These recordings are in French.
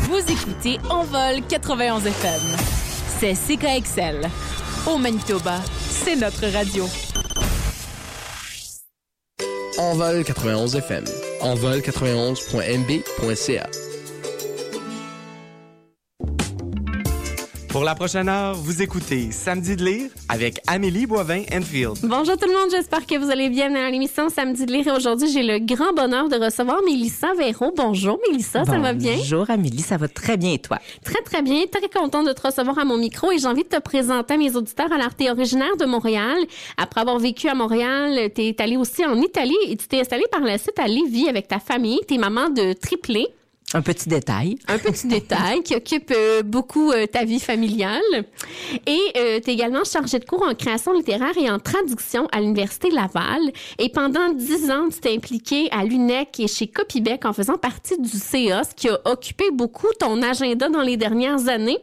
Vous écoutez Envol 91 FM. C'est CKXL. Au Manitoba, c'est notre radio. Envol 91 FM. Envol91.mb.ca. Pour la prochaine heure, vous écoutez Samedi de lire avec Amélie Boivin-Enfield. Bonjour tout le monde, j'espère que vous allez bien à l'émission Samedi de lire. Et aujourd'hui, j'ai le grand bonheur de recevoir Mélissa Véro. Bonjour Mélissa, ça va bien? Bonjour Amélie, ça va très bien et toi? Très très bien, très contente de te recevoir à mon micro et j'ai envie de te présenter à mes auditeurs. Alors, tu es originaire de Montréal. Après avoir vécu à Montréal, tu es allée aussi en Italie et tu t'es installée par la suite à Lévis avec ta famille. Tu es maman de triplés. Un petit détail. Un petit détail qui occupe euh, beaucoup euh, ta vie familiale. Et euh, tu es également chargée de cours en création littéraire et en traduction à l'Université Laval. Et pendant dix ans, tu t'es impliquée à l'UNEC et chez Copybec en faisant partie du CA, qui a occupé beaucoup ton agenda dans les dernières années.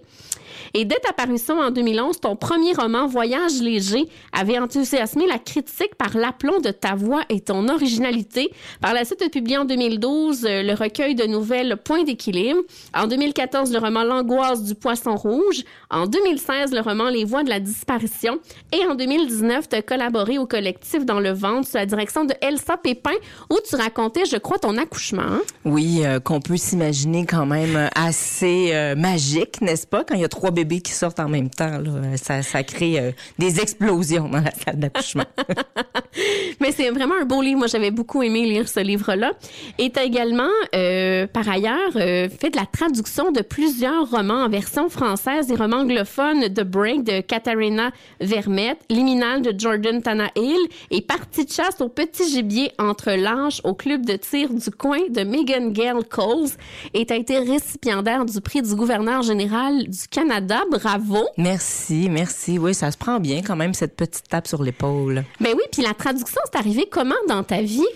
Et dès ta parution en 2011, ton premier roman, Voyage léger, avait enthousiasmé la critique par l'aplomb de ta voix et ton originalité. Par la suite, tu as publié en 2012 euh, le recueil de nouvelles Point d'équilibre. En 2014, le roman L'angoisse du poisson rouge. En 2016, le roman Les voix de la disparition. Et en 2019, tu as collaboré au collectif Dans le ventre sous la direction de Elsa Pépin où tu racontais, je crois, ton accouchement. hein? Oui, euh, qu'on peut s'imaginer quand même assez euh, magique, n'est-ce pas? Quand il y a trois bébés qui sortent en même temps, là, ça, ça crée euh, des explosions dans la salle d'accouchement. Mais c'est vraiment un beau livre. Moi, j'avais beaucoup aimé lire ce livre-là. Et tu as également, euh, par ailleurs, euh, fait de la traduction de plusieurs romans en version française, des romans anglophones The Break de Katharina Vermette, Liminal de Jordan Tanahill et Partie de chasse au petit gibier entre l'âge au club de tir du coin de Megan Gale Coles. Et tu as été récipiendaire du prix du gouverneur général du Canada. Bravo! merci, merci. Oui, ça se prend bien quand même, cette petite tape sur l'épaule. Ben oui, puis la traduction, c'est arrivé comment dans ta vie?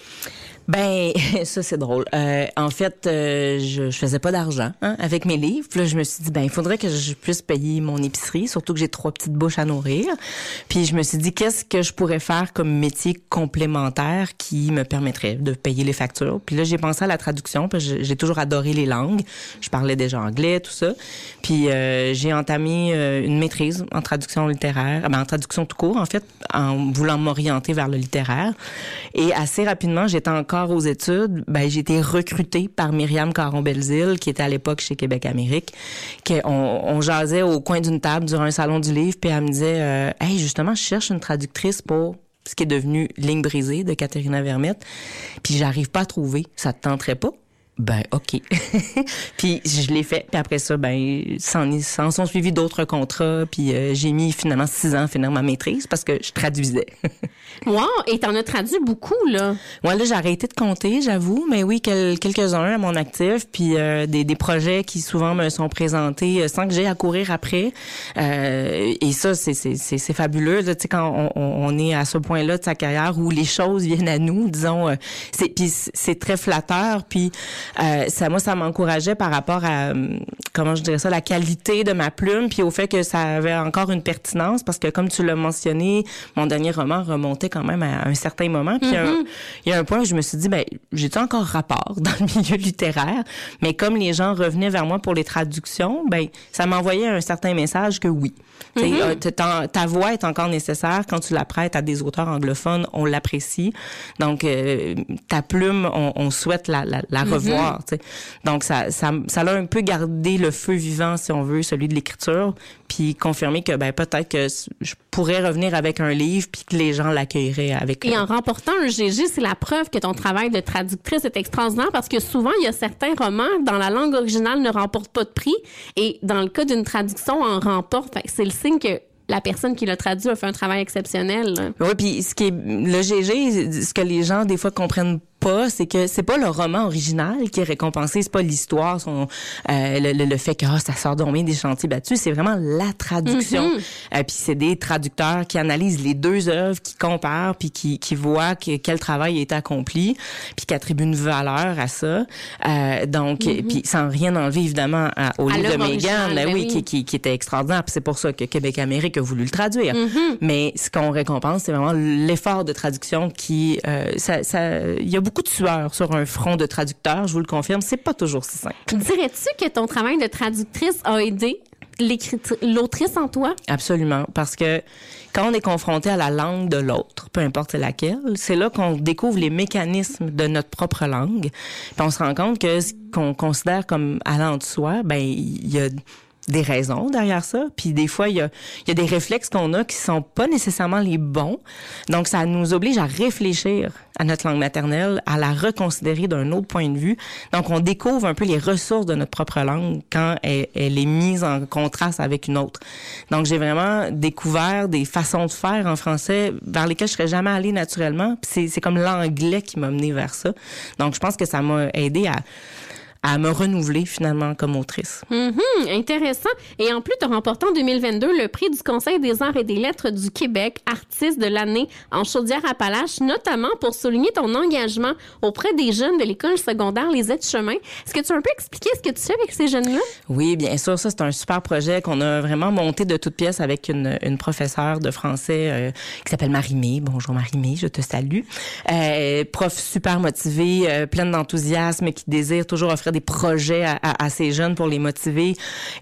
Ben, ça c'est drôle. Euh, en fait, euh, je, je faisais pas d'argent hein, avec mes livres. Puis là, je me suis dit, ben, il faudrait que je puisse payer mon épicerie, surtout que j'ai trois petites bouches à nourrir. Puis je me suis dit, qu'est-ce que je pourrais faire comme métier complémentaire qui me permettrait de payer les factures? Puis là, j'ai pensé à la traduction, que j'ai toujours adoré les langues. Je parlais déjà anglais, tout ça. Puis euh, j'ai entamé euh, une maîtrise en traduction littéraire, ben, en traduction tout court, en fait, en voulant m'orienter vers le littéraire. Et assez rapidement, j'étais encore aux études, ben, j'ai été recrutée par Myriam Caron-Belzile, qui était à l'époque chez Québec Amérique. Que on, jasait au coin d'une table durant un salon du livre, puis elle me disait, euh, hey, justement, je cherche une traductrice pour ce qui est devenu Ligne brisée de Katharina Vermette, puis j'arrive pas à trouver. Ça te tenterait pas? Ben, OK. puis je l'ai fait. Puis après ça, ben, s'en, s'en sont suivis d'autres contrats. Puis euh, j'ai mis finalement six ans à finir ma maîtrise parce que je traduisais. Wow! Et t'en as traduit beaucoup, là. Ouais, là, j'ai arrêté de compter, j'avoue. Mais oui, quel- quelques-uns à mon actif. Puis euh, des, des projets qui souvent me sont présentés euh, sans que j'aie à courir après. Euh, et ça, c'est, c'est, c'est, c'est fabuleux. Tu sais, quand on, on- est à ce point-là de sa carrière où les choses viennent à nous, disons, euh, c'est, puis c'est très flatteur. Puis euh, ça, moi, ça m'encourageait par rapport à, euh, comment je dirais ça, la qualité de ma plume, puis au fait que ça avait encore une pertinence, parce que comme tu l'as mentionné, mon dernier roman remontait quand même à un certain moment. Puis il y a un- il y, a un point où je me suis dit, ben, j'ai encore rapport dans le milieu littéraire, mais comme les gens revenaient vers moi pour les traductions, ben, ça m'envoyait un certain message que oui. Sais, euh, ta, voix est encore nécessaire quand tu la prêtes à des auteurs anglophones, on l'apprécie. Donc euh, ta plume, on, on souhaite la, la, la revoir. Donc ça, ça, ça a un peu gardé le feu vivant, si on veut, celui de l'écriture, puis confirmer que ben peut-être que je pourrais revenir avec un livre, puis que les gens avec. Et en remportant un GG, c'est la preuve que ton travail de traductrice est extraordinaire parce que souvent, il y a certains romans dans la langue originale ne remportent pas de prix et dans le cas d'une traduction, en remporte. Fait que C'est le signe que la personne qui l'a traduit a fait un travail exceptionnel. Oui, puis ce qui est le GG, ce que les gens des fois comprennent pas, c'est que c'est pas le roman original qui est récompensé, c'est pas l'histoire, son euh, le, le, le, fait que oh, ça sort d'ombien des chantiers battus, c'est vraiment la traduction. Mhm. Euh, puis c'est des traducteurs qui analysent les deux œuvres, qui comparent, puis qui, qui voient que, quel travail est accompli, puis qui attribuent une valeur à ça. Euh, donc, puis sans rien enlever évidemment à- au. À livre de Megan, ben ben oui, oui. Qui, qui, qui était extraordinaire. Puis c'est pour ça que Québec Amérique a voulu le traduire. Mm-hmm. Mais ce qu'on récompense, c'est vraiment l'effort de traduction qui, euh, ça, ça, il y a beaucoup de sueur sur un front de traducteur. Je vous le confirme, c'est pas toujours si simple. Dirais-tu que ton travail de traductrice a aidé l'autrice en toi? Absolument, parce que quand on est confronté à la langue de l'autre, peu importe laquelle, c'est là qu'on découvre les mécanismes de notre propre langue. Puis on se rend compte que ce qu'on considère comme allant de soi, ben il y a des raisons derrière ça. Puis des fois, il y a, y a des réflexes qu'on a qui sont pas nécessairement les bons. Donc, ça nous oblige à réfléchir à notre langue maternelle, à la reconsidérer d'un autre point de vue. Donc, on découvre un peu les ressources de notre propre langue quand elle, elle est mise en contraste avec une autre. Donc, j'ai vraiment découvert des façons de faire en français vers lesquelles je serais jamais allée naturellement. Puis c'est, c'est comme l'anglais qui m'a mené vers ça. Donc, je pense que ça m'a aidé à à me renouveler finalement comme autrice. Mhm, intéressant. Et en plus, tu as remporté en 2022 le prix du Conseil des arts et des lettres du Québec, artiste de l'année en Chaudière-Appalaches, notamment pour souligner ton engagement auprès des jeunes de l'école secondaire Les Aides-Chemins. Est-ce que tu peux un peu expliquer ce que tu fais avec ces jeunes-là? Oui, bien sûr, ça c'est un super projet qu'on a vraiment monté de toutes pièces avec une, une professeure de français euh, qui s'appelle Marie-Mé. Bonjour Marie-Mé, je te salue. Euh, prof super motivée, euh, pleine d'enthousiasme, qui désire toujours offrir des projets à, à- à ces jeunes pour les motiver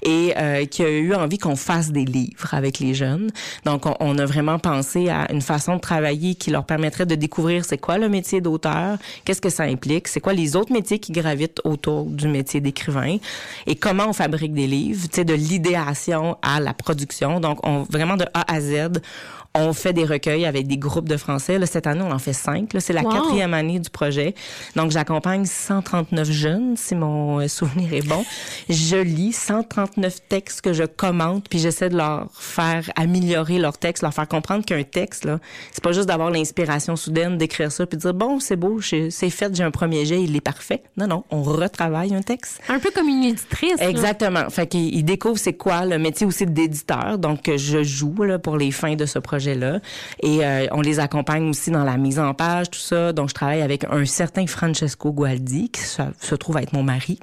et euh, qui a eu envie qu'on fasse des livres avec les jeunes. Donc, on, on a vraiment pensé à une façon de travailler qui leur permettrait de découvrir c'est quoi le métier d'auteur, qu'est-ce que ça implique, c'est quoi les autres métiers qui gravitent autour du métier d'écrivain et comment on fabrique des livres, tu sais, de l'idéation à la production. Donc, on, vraiment de A à Z, on fait des recueils avec des groupes de français. Là, cette année, on en fait cinq. Là, c'est la Wow. quatrième année du projet. Donc, j'accompagne 139 jeunes, si mon euh, souvenir est bon. Je lis 139 textes que je commente, puis j'essaie de leur faire améliorer leur texte, leur faire comprendre qu'un texte, là, c'est pas juste d'avoir l'inspiration soudaine d'écrire ça, puis de dire, bon, c'est beau, c'est fait, j'ai un premier jet, il est parfait. Non, non, on retravaille un texte. Un peu comme une éditrice. là. Exactement. Fait qu'il il découvre c'est quoi le métier aussi d'éditeur. Donc je joue là, pour les fins de ce projet-là et euh, on les accompagne aussi dans la mise en page, tout ça. Donc je travaille avec un certain Francesco Gualdi qui se, se trouve être mon mari,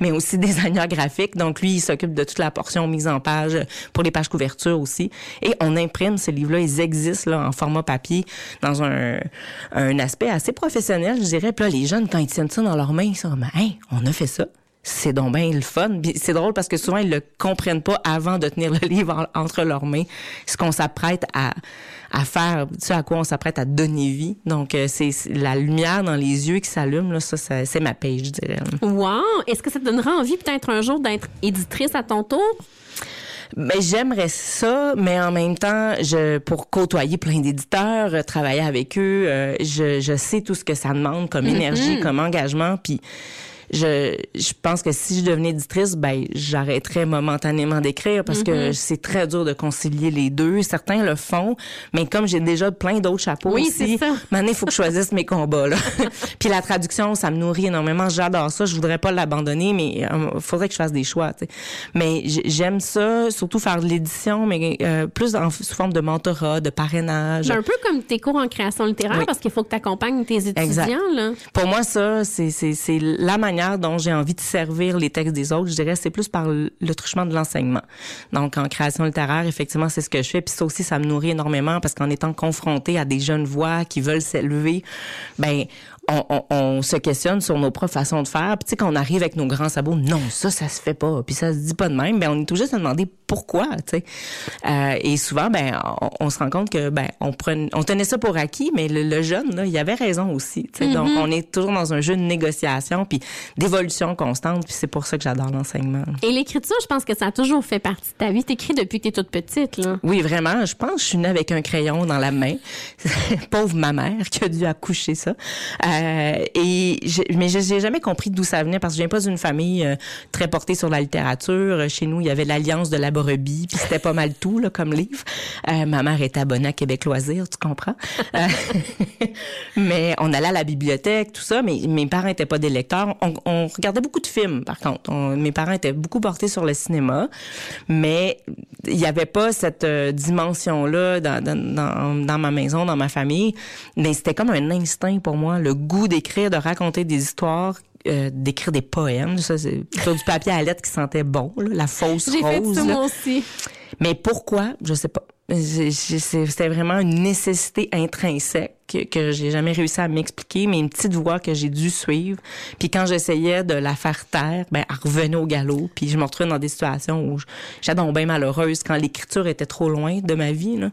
mais aussi designer graphique. Donc lui il s'occupe de toute la portion mise en page pour les pages couverture aussi. Et on imprime ces livres-là, ils existent là en format papier dans un aspect assez professionnel, je dirais. Puis là les jeunes quand ils tiennent ça dans leurs mains, ils sont comme hein, on a fait ça c'est donc bien le fun. C'est drôle parce que souvent, ils le comprennent pas avant de tenir le livre en- entre leurs mains, ce qu'on s'apprête à, à faire, ce à quoi on s'apprête à donner vie. Donc, euh, c'est la lumière dans les yeux qui s'allume, là, ça, ça- c'est ma paix, je dirais. Wow! Est-ce que ça te donnera envie peut-être un jour d'être éditrice à ton tour? Ben, j'aimerais ça, mais en même temps, je pour côtoyer plein d'éditeurs, euh, travailler avec eux, euh, je, je sais tout ce que ça demande comme énergie, comme engagement, puis je, je pense que si je devenais éditrice, ben j'arrêterais momentanément d'écrire parce que c'est très dur de concilier les deux. Certains le font, mais comme j'ai déjà plein d'autres chapeaux Oui, aussi, maintenant il faut que je choisisse mes combats là. Puis la traduction, ça me nourrit énormément. J'adore ça. Je voudrais pas l'abandonner, mais il faudrait que je fasse des choix. tu sais. Mais j'aime ça, surtout faire de l'édition, mais euh, plus en, sous forme de mentorat, de parrainage. Un peu comme tes cours en création littéraire Oui. parce qu'il faut que tu accompagnes tes étudiants. Exact. Là. Pour moi, ça, c'est la manière dont j'ai envie de servir les textes des autres. Je dirais, c'est plus par le truchement de l'enseignement. Donc, en création littéraire, effectivement, c'est ce que je fais. Puis ça aussi, ça me nourrit énormément parce qu'en étant confronté à des jeunes voix qui veulent s'élever, ben, on, on, on se questionne sur nos propres façons de faire. Puis tu sais, quand on arrive avec nos grands sabots, non, ça, ça se fait pas. Puis ça se dit pas de même. Ben, on est tout juste à demander pourquoi, tu sais. Euh, et souvent, ben, on, on se rend compte que, ben, on prenait, on tenait ça pour acquis, mais le, le jeune, là, il avait raison aussi, tu sais. Donc, on est toujours dans un jeu de négociation puis d'évolution constante. Puis c'est pour ça que j'adore l'enseignement. Et l'écriture, je pense que ça a toujours fait partie de ta vie. T'écris depuis que t'es toute petite. Là. Oui, vraiment. Je pense que je suis née avec un crayon dans la main. Pauvre ma mère qui a dû accoucher ça. Euh, Euh, et je, mais je n'ai jamais compris d'où ça venait parce que je viens pas d'une famille euh, très portée sur la littérature. Chez nous, il y avait l'Alliance de la brebis, puis c'était pas mal tout là, comme livre. Euh, ma mère était abonnée à Québec Loisirs, tu comprends? Euh, mais on allait à la bibliothèque, tout ça, mais mes parents étaient pas des lecteurs. On, regardait beaucoup de films, par contre. On- mes parents étaient beaucoup portés sur le cinéma, mais il y avait pas cette euh, dimension-là dans, dans, ma maison, dans ma famille. Mais c'était comme un instinct pour moi, le goût d'écrire, de raconter des histoires, euh, d'écrire des poèmes. Ça, c'est sur du papier à lettres qui sentait bon, là, la fausse J'ai fait rose. ça là. moi aussi. Mais pourquoi? Je sais pas. C'était vraiment une nécessité intrinsèque que, que j'ai jamais réussi à m'expliquer, mais une petite voix que j'ai dû suivre. Puis quand j'essayais de la faire taire, ben elle revenait au galop. Puis je me retrouvais dans des situations où j'étais donc bien malheureuse quand l'écriture était trop loin de ma vie. Là.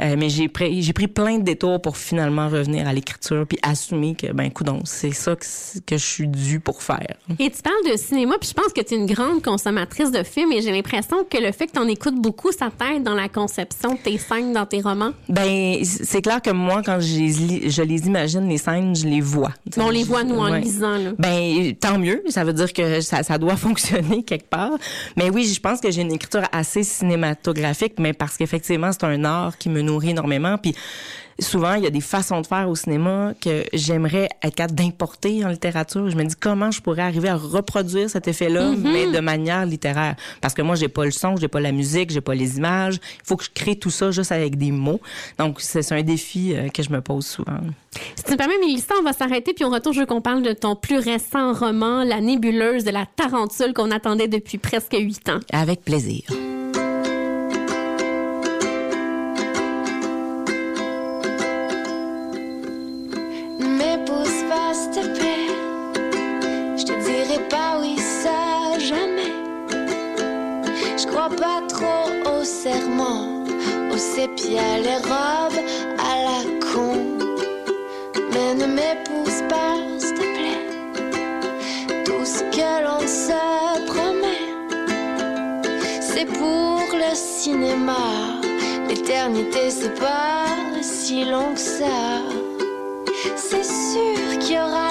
Euh, mais j'ai pris j'ai pris plein de détours pour finalement revenir à l'écriture puis assumer que ben coudon, c'est ça que, que je suis due pour faire. Et tu parles de cinéma, puis je pense que tu es une grande consommatrice de films et j'ai l'impression que le fait que tu en écoutes beaucoup, ça t'aide dans la conception de tes scènes dans tes romans. Ben, c'est clair que moi, quand je les, je les imagine, les scènes, je les vois. Mais on les voit, nous, en Ouais. lisant. Là. Ben, tant mieux. Ça veut dire que ça, ça doit fonctionner quelque part. Mais oui, je pense que j'ai une écriture assez cinématographique, mais parce qu'effectivement, c'est un art qui me nourrit énormément. Puis souvent, il y a des façons de faire au cinéma que j'aimerais être capable d'importer en littérature. Je me dis comment je pourrais arriver à reproduire cet effet-là, mais de manière littéraire? Parce que moi, j'ai pas le son, j'ai pas la musique, j'ai pas les images. Il faut que je crée tout ça juste avec des mots. Donc, c'est c'est un défi euh, que je me pose souvent. Si tu me permets, Mélissa, on va s'arrêter puis on retourne. Je veux qu'on parle de ton plus récent roman, La nébuleuse de la tarentule qu'on attendait depuis presque huit ans. Avec plaisir. Sépia, les robes à la con. Mais ne m'épouse pas, s'il te plaît. Tout ce que l'on se promet, c'est pour le cinéma. L'éternité, c'est pas si long que ça. C'est sûr qu'il y aura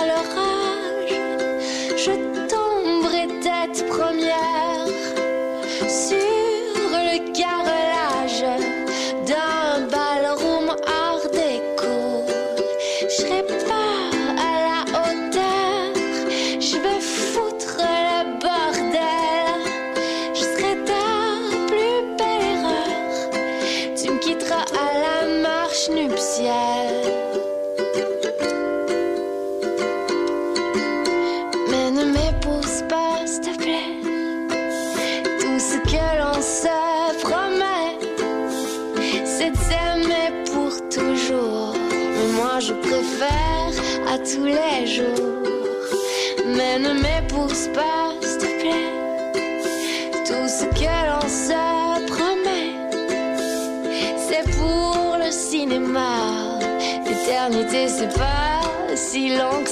si long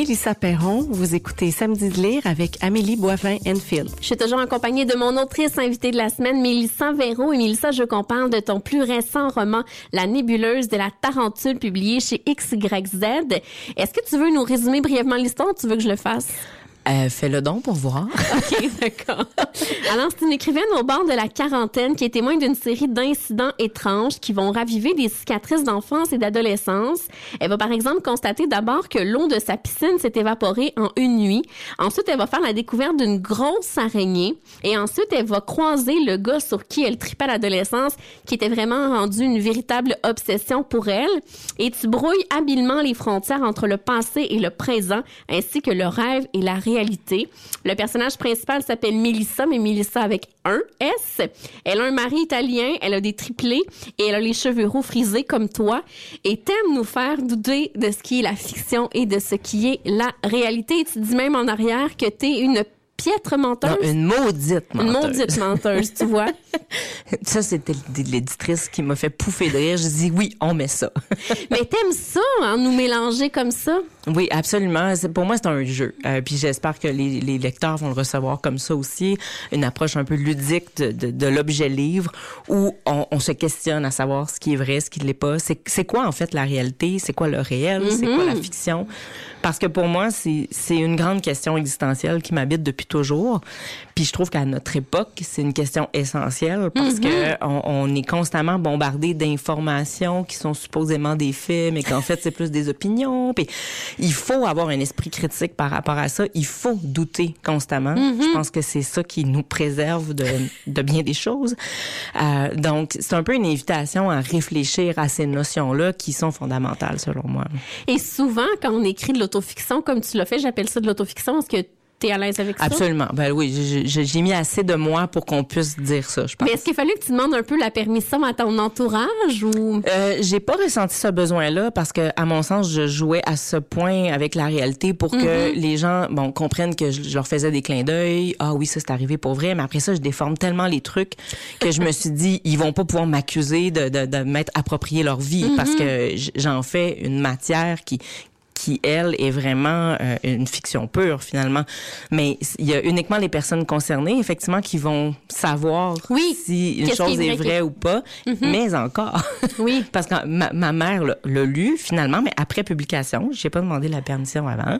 Mélissa Perron, vous écoutez Samedi de lire avec Amélie Boivin-Enfield. Je suis toujours en compagnie de mon autrice invitée de la semaine, Mélissa Véro. Et Mélissa, je veux de ton plus récent roman, La nébuleuse de la tarentule, publié chez XYZ. Est-ce que tu veux nous résumer brièvement l'histoire ou tu veux que je le fasse? Euh, fais le don pour voir. OK, d'accord. Alors, c'est une écrivaine au bord de la quarantaine qui est témoin d'une série d'incidents étranges qui vont raviver des cicatrices d'enfance et d'adolescence. Elle va, par exemple, constater d'abord que l'eau de sa piscine s'est évaporée en une nuit. Ensuite, elle va faire la découverte d'une grosse araignée. Et ensuite, elle va croiser le gars sur qui elle tripait à l'adolescence, qui était vraiment rendu une véritable obsession pour elle. Et tu brouilles habilement les frontières entre le passé et le présent, ainsi que le rêve et la réalité Le personnage principal s'appelle Melissa, mais Melissa avec un S. Elle a un mari italien, elle a des triplés et elle a les cheveux roux frisés comme toi et t'aimes nous faire douter de ce qui est la fiction et de ce qui est la réalité. tu dis même en arrière que t'es une piètre menteuse. Non, une maudite menteuse. Une maudite menteuse, tu vois. ça, c'était l'éditrice qui m'a fait pouffer de rire. Je dis oui, on met ça. Mais t'aimes ça, hein, nous mélanger comme ça? Oui, absolument. Pour moi, c'est un jeu. Euh, puis j'espère que les, les, lecteurs vont le recevoir comme ça aussi. Une approche un peu ludique de, de, de l'objet livre où on, on, se questionne à savoir ce qui est vrai, ce qui ne l'est pas. C'est quoi, en fait, la réalité? C'est quoi le réel? C'est quoi la mm-hmm. fiction? Parce que pour moi, c'est une grande question existentielle qui m'habite depuis toujours. Puis je trouve qu'à notre époque, c'est une question essentielle parce mm-hmm. que on, on, est constamment bombardé d'informations qui sont supposément des faits, mais qu'en fait, c'est plus des opinions. Puis il faut avoir un esprit critique par rapport à ça. Il faut douter constamment. Mm-hmm. Je pense que c'est ça qui nous préserve de, de bien des choses. Euh, donc, c'est un peu une invitation à réfléchir à ces notions-là qui sont fondamentales, selon moi. Et souvent, quand on écrit de l'autofiction, comme tu l'as fait, j'appelle ça de l'autofiction, parce que T'es à l'aise avec ça? Absolument. Ben oui, j'ai mis assez de moi pour qu'on puisse dire ça, je pense. Mais est-ce qu'il fallait que tu demandes un peu la permission à ton entourage ou? Euh, j'ai pas ressenti ce besoin-là parce que, à mon sens, je jouais à ce point avec la réalité pour que mm-hmm. les gens, bon, comprennent que je, leur faisais des clins d'œil. Ah oui, ça c'est arrivé pour vrai. Mais après ça, je déforme tellement les trucs que je me suis dit, ils vont pas pouvoir m'accuser de, de, de m'être approprié leur vie parce mm-hmm. que j'en fais une matière qui, qui, elle, est vraiment euh, une fiction pure, finalement. Mais il y a uniquement les personnes concernées, effectivement, qui vont savoir si une chose est, vraie ou pas, mm-hmm. mais encore. Oui. Parce que ma, ma mère l'a lu, finalement, mais après publication. J'ai pas demandé la permission avant.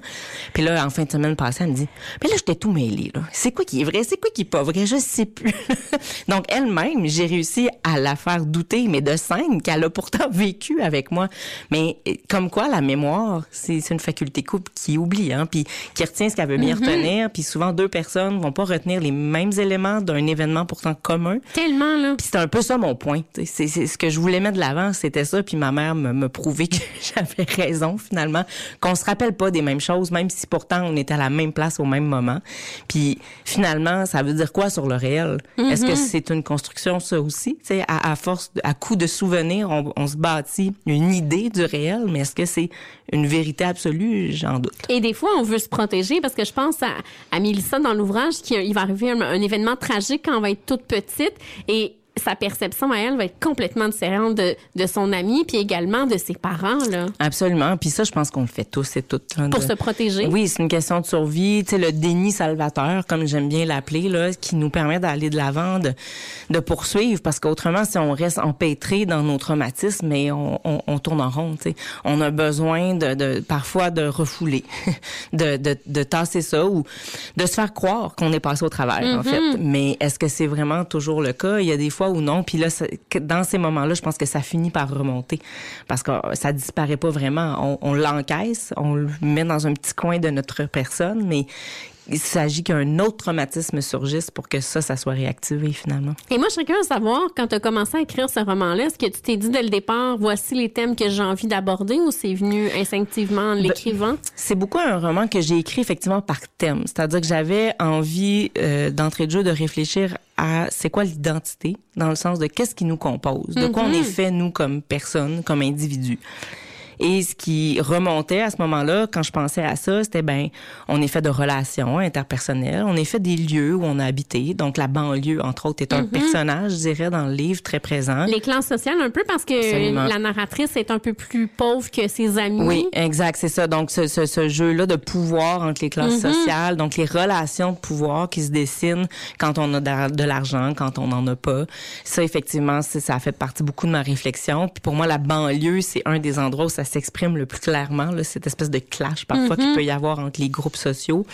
Puis là, en fin de semaine passée, elle me dit, mais là, j'étais tout mêlée, là. C'est quoi qui est vrai? C'est quoi qui est pas vrai? Je sais plus. Donc, elle-même, j'ai réussi à la faire douter, mais de scènes qu'elle a pourtant vécu avec moi. Mais comme quoi, la mémoire, c'est une faculté couple qui oublie, hein, puis qui retient ce qu'elle veut bien mm-hmm. retenir. Puis souvent, deux personnes vont pas retenir les mêmes éléments d'un événement pourtant commun. Tellement, là. Puis c'est un peu ça mon point. C'est ce que je voulais mettre de l'avant, c'était ça. Puis ma mère me, me prouvait que j'avais raison, finalement. Qu'on se rappelle pas des mêmes choses, même si pourtant on était à la même place au même moment. Puis finalement, ça veut dire quoi sur le réel? Est-ce que mm-hmm. c'est une construction, ça aussi? à, à force, à coup de souvenirs, on, on se bâtit une idée du réel, mais est-ce que c'est une vérité absolue, j'en doute. Et des fois, on veut se protéger parce que je pense à, à Mélissa dans l'ouvrage qu'il va arriver un, un, événement tragique quand on va être toute petite et sa perception à elle va être complètement différente de, de son ami, puis également de ses parents. Là. Absolument. Puis ça, je pense qu'on le fait tous et toutes. Hein, Pour se protéger. Oui, c'est une question de survie. Tu sais, le déni salvateur, comme j'aime bien l'appeler, là, qui nous permet d'aller de l'avant, de, de, poursuivre. Parce qu'autrement, si on reste empêtré dans nos traumatismes, mais on, on, on tourne en rond. Tu sais. On a besoin de, de parfois de refouler, de, de, de, tasser ça ou de se faire croire qu'on est passé au travers, en fait. Mm-hmm. Mais est-ce que c'est vraiment toujours le cas? Il y a des fois ou non. Puis là, dans ces moments-là, je pense que ça finit par remonter parce que ça disparaît pas vraiment. On, on l'encaisse, on le met dans un petit coin de notre personne, mais il s'agit qu'un autre traumatisme surgisse pour que ça, ça soit réactivé finalement. Et moi, je serais curieuse de savoir, quand tu as commencé à écrire ce roman-là, est-ce que tu t'es dit dès le départ, voici les thèmes que j'ai envie d'aborder ou c'est venu instinctivement en ben, l'écrivant? c'est beaucoup un roman que j'ai écrit effectivement par thème. C'est-à-dire que j'avais envie euh, d'entrée de jeu de réfléchir à c'est quoi l'identité, dans le sens de qu'est-ce qui nous compose, de quoi on est mm-hmm. fait, nous, comme personne, comme individu. Et ce qui remontait à ce moment-là, quand je pensais à ça, c'était ben, on est fait de relations interpersonnelles, on est fait des lieux où on a habité. Donc la banlieue, entre autres, est un mm-hmm. personnage, je dirais, dans le livre très présent. Les classes sociales un peu parce que la narratrice est un peu plus pauvre que ses amis. Oui, exact, c'est ça. Donc ce, ce, ce jeu-là de pouvoir entre les classes mm-hmm. sociales, donc les relations de pouvoir qui se dessinent quand on a de l'argent, quand on n'en a pas. Ça, effectivement, ça a fait partie beaucoup de ma réflexion. Puis pour moi, la banlieue, c'est un des endroits où ça s'exprime le plus clairement, là, cette espèce de clash parfois qu'il peut y avoir entre les groupes sociaux.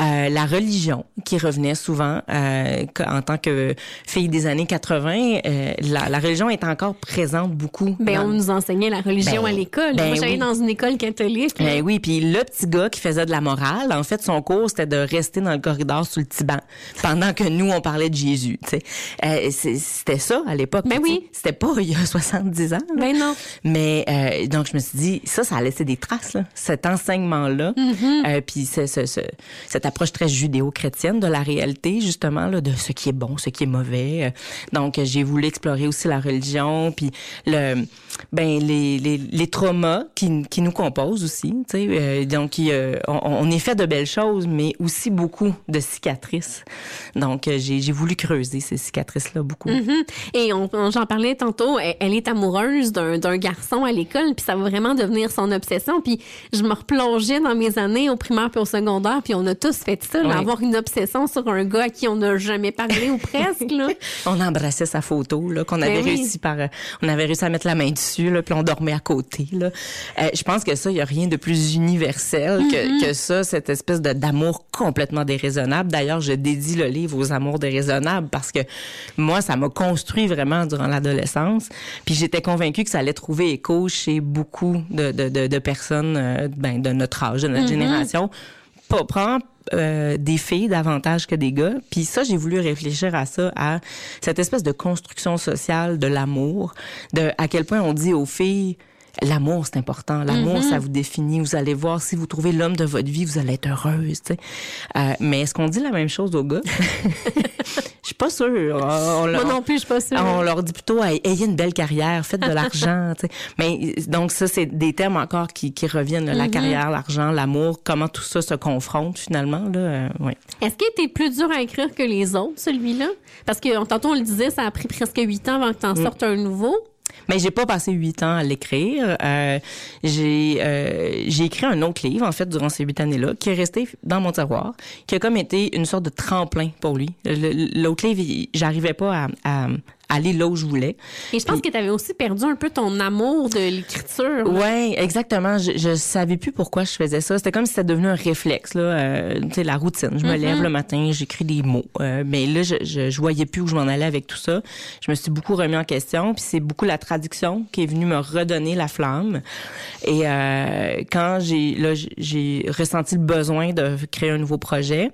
Euh, la religion, qui revenait souvent euh, en tant que fille des années 80, euh, la, la religion est encore présente beaucoup. Ben, dans- on nous enseignait la religion Ben, à l'école. ben Moi, j'allais oui. dans une école catholique. Ben oui, puis le petit gars qui faisait de la morale, en fait, son cours, c'était de rester dans le corridor sous le petit banc pendant que nous, on parlait de Jésus, c'était ça, à l'époque. Ben oui. C'était pas il y a 70 ans. là. Ben non. Mais donc je me suis dit ça ça a laissé des traces là, cet enseignement là Mm-hmm. puis ce, ce- ce- cette approche très judéo-chrétienne de la réalité justement là de ce qui est bon, ce qui est mauvais. Euh, Donc euh, j'ai voulu explorer aussi la religion puis le ben les, les, les traumas qui, qui nous composent aussi, tu sais euh, donc il, euh, on, on est fait de belles choses mais aussi beaucoup de cicatrices. Donc euh, j'ai voulu creuser ces cicatrices là beaucoup. Mhm. Et on, on- j'en parlais tantôt, elle, elle est amoureuse d'un, garçon à l'école, puis ça va vraiment devenir son obsession. Puis je me replongeais dans mes années au primaire puis au secondaire, puis on a tous fait ça, là, Oui. avoir une obsession sur un gars à qui on n'a jamais parlé ou presque. Là. On embrassait sa photo qu'on Ben avait oui. réussi par euh, on avait réussi à mettre la main dessus là puis on dormait à côté là. Euh, je pense que ça il y a rien de plus universel Mm-hmm. que, que ça cette espèce de d'amour complètement déraisonnable. D'ailleurs, je dédie le livre aux amours déraisonnables parce que moi ça m'a construit vraiment durant l'adolescence. Puis j'étais convaincue que ça allait trouver écho chez beaucoup de de, de, de personnes euh, ben de notre âge, de notre génération. Pas prendre euh, des filles davantage que des gars. Puis ça, j'ai voulu réfléchir à ça, à cette espèce de construction sociale de l'amour, de à quel point on dit aux filles L'amour, c'est important. L'amour, ça vous définit. Vous allez voir si vous trouvez l'homme de votre vie, vous allez être heureuse. Euh, mais est-ce qu'on dit la même chose aux gars? Je suis pas sûre. On, on- Moi non plus, je suis pas sûre. on leur dit plutôt ayez une belle carrière, faites de l'argent. Mais donc ça, c'est des thèmes encore qui, qui reviennent là, la carrière, l'argent, l'amour, comment tout ça se confronte finalement là. euh, ouais. Est-ce qu'il était plus dur à écrire que les autres, celui-là? Parce que tantôt, on le disait, ça a pris presque huit ans avant que tu en sortes un nouveau. Mais j'ai pas passé huit ans à l'écrire. Euh, j'ai euh, j'ai écrit un autre livre en fait durant ces huit années-là qui est resté dans mon tiroir, qui a comme été une sorte de tremplin pour lui. L'autre livre, j'arrivais pas à, à aller là où je voulais. Et je pense que tu avais aussi perdu un peu ton amour de l'écriture. Ouais, exactement. Je, je savais plus pourquoi je faisais ça. C'était comme si c'était devenu un réflexe là, euh, tu sais la routine. Je me lève le matin, j'écris des mots. Euh, mais là, je, je, je voyais plus où je m'en allais avec tout ça. Je me suis beaucoup remis en question. Puis c'est beaucoup la traduction qui est venue me redonner la flamme. Et euh, quand j'ai là, j'ai- j'ai ressenti le besoin de créer un nouveau projet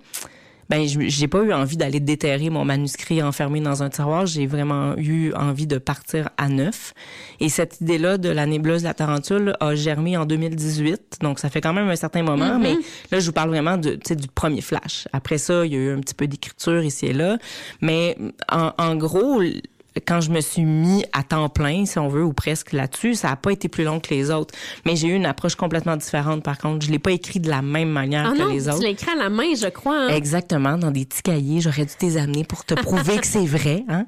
ben je- j'ai pas eu envie d'aller déterrer mon manuscrit enfermé dans un tiroir, j'ai vraiment eu envie de partir à neuf. Et cette idée-là de la nébuleuse de la tarentule a germé en 2018, donc ça fait quand même un certain moment, mais là je vous parle vraiment de tu sais du premier flash. Après ça, il y a eu un petit peu d'écriture ici et là, mais en, en gros quand je me suis mis à temps plein, si on veut, ou presque là-dessus, ça a pas été plus long que les autres. Mais j'ai eu une approche complètement différente, par contre. Je l'ai pas écrit de la même manière Ah que non, les autres. tu l'as écrit à la main, je crois. hein? Exactement, dans des petits cahiers. J'aurais dû les amener pour te prouver que c'est vrai. Hein?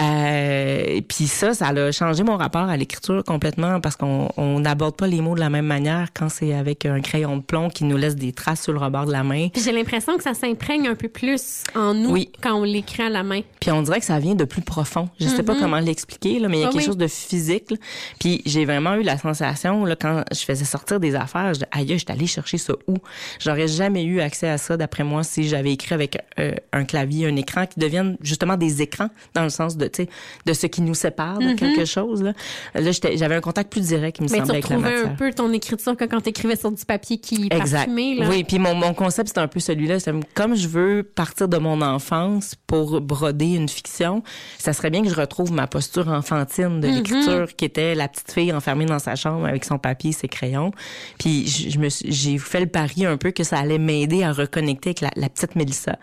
Euh, puis ça, ça a changé mon rapport à l'écriture complètement parce qu'on on n'aborde pas les mots de la même manière quand c'est avec un crayon de plomb qui nous laisse des traces sur le rebord de la main. J'ai l'impression que ça s'imprègne un peu plus en nous Oui. quand on l'écrit à la main. Puis on dirait que ça vient de plus profond. Sais pas comment l'expliquer, là, mais il y a Ah quelque oui. chose de physique. là. Puis j'ai vraiment eu la sensation, là, quand je faisais sortir des affaires, je dis, aïe, je suis allée chercher ça où? J'aurais jamais eu accès à ça, d'après moi, si j'avais écrit avec euh, un clavier, un écran, qui deviennent justement des écrans, dans le sens de, tu sais, de ce qui nous sépare de quelque chose. Là, là j'avais un contact plus direct, il me Mm-hmm. Mais tu semblait, avec la matière. un peu ton écriture que quand tu écrivais sur du papier qui Exact. parfumé. Là. Oui, puis mon, mon concept, c'est un peu celui-là. Comme je veux partir de mon enfance pour broder une fiction, ça serait bien que je retrouve ma posture enfantine de l'écriture, qui était la petite fille enfermée dans sa chambre avec son papier et ses crayons. Puis je, me j'ai fait le pari un peu que ça allait m'aider à reconnecter avec la, la petite Mélissa.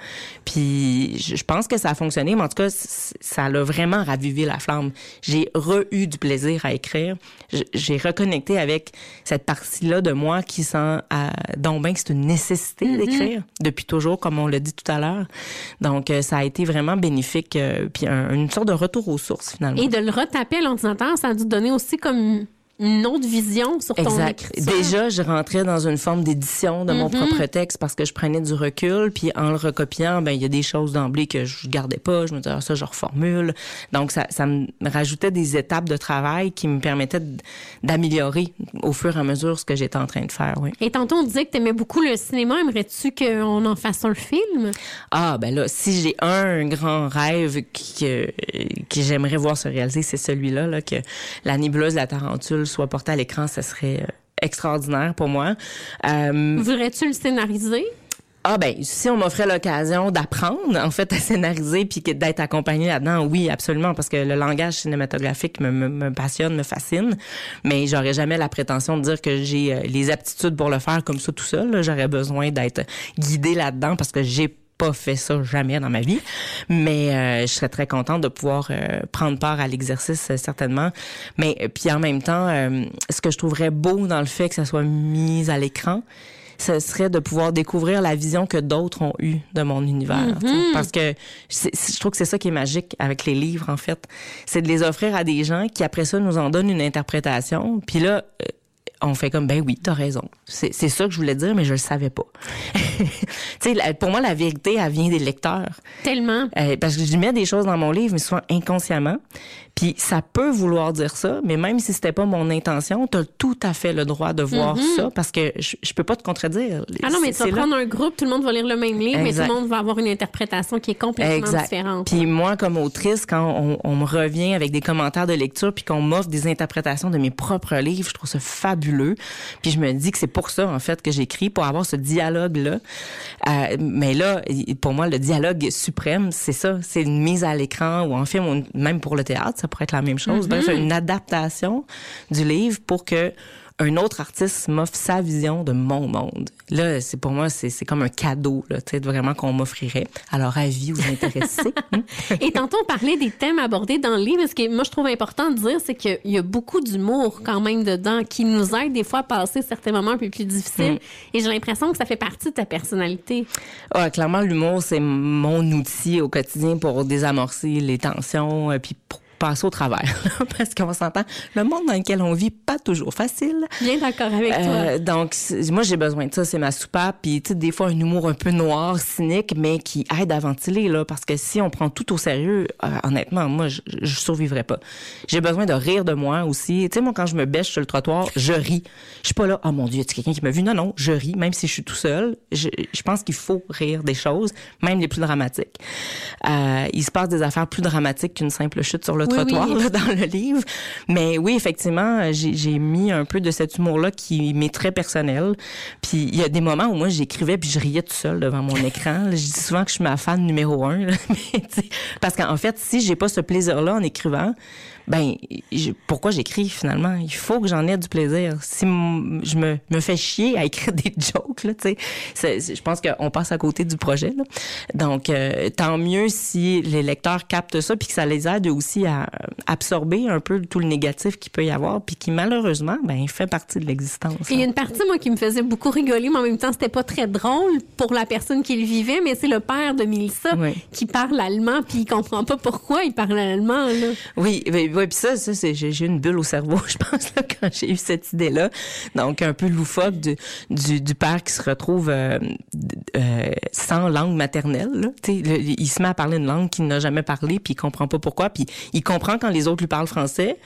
Puis je, pense que ça a fonctionné, mais en tout cas, ça l'a vraiment ravivé la flamme. J'ai re-eu du plaisir à écrire. J'ai reconnecté avec cette partie-là de moi qui sent à, donc bien que c'est une nécessité d'écrire depuis toujours, comme on l'a dit tout à l'heure. Donc, euh, ça a été vraiment bénéfique, euh, puis un- une sorte de retour Et de le retaper à l'ordinateur, ça a dû donner aussi comme une autre vision sur ton Exact. écriture? Déjà, je rentrais dans une forme d'édition de mon propre texte parce que je prenais du recul, puis en le recopiant, ben il y a des choses d'emblée que je gardais pas. Je me disais ah, ça, je reformule. Donc ça, ça me rajoutait des étapes de travail qui me permettaient d'améliorer au fur et à mesure ce que j'étais en train de faire. Oui. Et tantôt, on disait que tu aimais beaucoup le cinéma. Aimerais-tu qu'on en fasse un film? Ah ben là, si j'ai un grand rêve que, que j'aimerais voir se réaliser, c'est celui-là, là, que la nébuleuse de la tarentule soit portée à l'écran, ça serait euh, extraordinaire pour moi. Euh, Voudrais-tu le scénariser? Ah ben si on m'offrait l'occasion d'apprendre en fait à scénariser puis d'être accompagné là-dedans, oui absolument parce que le langage cinématographique me, me, me passionne, me fascine, mais j'aurais jamais la prétention de dire que j'ai euh, les aptitudes pour le faire comme ça tout seul. J'aurais besoin d'être guidée là-dedans parce que j'ai pas fait ça jamais dans ma vie, mais euh, je serais très contente de pouvoir euh, prendre part à l'exercice euh, certainement. Mais euh, puis en même temps, euh, ce que je trouverais beau dans le fait que ça soit mis à l'écran, ce serait de pouvoir découvrir la vision que d'autres ont eue de mon univers. sais. Parce que je trouve que c'est ça qui est magique avec les livres, en fait. C'est de les offrir à des gens qui, après ça, nous en donnent une interprétation. Puis là, on fait comme, ben oui, t'as raison. C'est ça que je voulais dire, mais je le savais pas. tu sais, pour moi, la vérité, elle vient des lecteurs. Tellement. Euh, parce que je mets des choses dans mon livre, mais souvent inconsciemment. Puis ça peut vouloir dire ça, mais même si c'était pas mon intention, tu as tout à fait le droit de voir ça parce que je, je peux pas te contredire. Ah non, mais tu vas là. prendre un groupe, tout le monde va lire le même livre, mais tout le monde va avoir une interprétation qui est complètement Exact. différente. Puis moi, comme autrice, quand on, on me revient avec des commentaires de lecture, puis qu'on m'offre des interprétations de mes propres livres, je trouve ça fabuleux. Puis je me dis que c'est pour ça, en fait, que j'écris, pour avoir ce dialogue-là. Euh, mais là, pour moi, le dialogue suprême, c'est ça. C'est une mise à l'écran ou en film, ou même pour le théâtre, ça pourrait être la même chose. Bref, une adaptation du livre pour que un autre artiste m'offre sa vision de mon monde. Là, c'est pour moi, c'est comme un cadeau, là, vraiment qu'on m'offrirait. Alors, avis vous intéressez. Hmm? Et tantôt, on parlait des thèmes abordés dans le livre. Ce que moi, je trouve important de dire, c'est qu'il y a beaucoup d'humour quand même dedans qui nous aide des fois à passer certains moments un peu plus difficiles. Mm. Et j'ai l'impression que ça fait partie de ta personnalité. Ah, clairement, l'humour, c'est mon outil au quotidien pour désamorcer les tensions, euh, puis pour passer au travers. Parce qu'on s'entend, le monde dans lequel on vit, pas toujours facile. Bien d'accord avec toi. Euh, donc, moi, j'ai besoin de ça. C'est ma soupape. Puis, tu sais, des fois, un humour un peu noir, cynique, mais qui aide à ventiler, là. Parce que si on prend tout au sérieux, euh, honnêtement, moi, je, je survivrais pas. J'ai besoin de rire de moi aussi. Tu sais, moi, quand je me bêche sur le trottoir, je ris. Je suis pas là, oh mon Dieu, y a quelqu'un qui m'a vu? Non, non, je ris, même si je suis tout seul. Je, je pense qu'il faut rire des choses, même les plus dramatiques. Euh, il se passe des affaires plus dramatiques qu'une simple chute sur le Oui, trottoir oui. là, dans le livre. Mais oui, effectivement, j'ai mis un peu de cet humour-là qui m'est très personnel. Puis il y a des moments où moi, j'écrivais puis je riais tout seul devant mon écran. Là, Je dis souvent que je suis ma fan numéro un. là. Mais, parce qu'en fait, si j'ai pas ce plaisir-là en écrivant, ben je- pourquoi j'écris finalement? Il faut que j'en ai du plaisir. Si je me, me fais chier à écrire des jokes, là, tu sais, je pense qu'on passe à côté du projet. Là. Donc euh, tant mieux si les lecteurs captent ça puis que ça les aide aussi à absorber un peu tout le négatif qu'il peut y avoir puis qui malheureusement ben fait partie de l'existence. Il y a une partie, moi, qui me faisait beaucoup rigoler, mais en même temps, c'était pas très drôle pour la personne qui le vivait, mais c'est le père de Mélissa Oui. qui parle allemand, puis il comprend pas pourquoi il parle allemand, là. Oui, oui, oui, puis ça, ça c'est, j'ai, j'ai eu une bulle au cerveau, je pense, là, quand j'ai eu cette idée-là. Donc, un peu loufoque du, du, du père qui se retrouve euh, euh, sans langue maternelle. Là. Le- il se met à parler une langue qu'il n'a jamais parlé, puis il comprend pas pourquoi, puis il comprend quand les autres lui parlent français.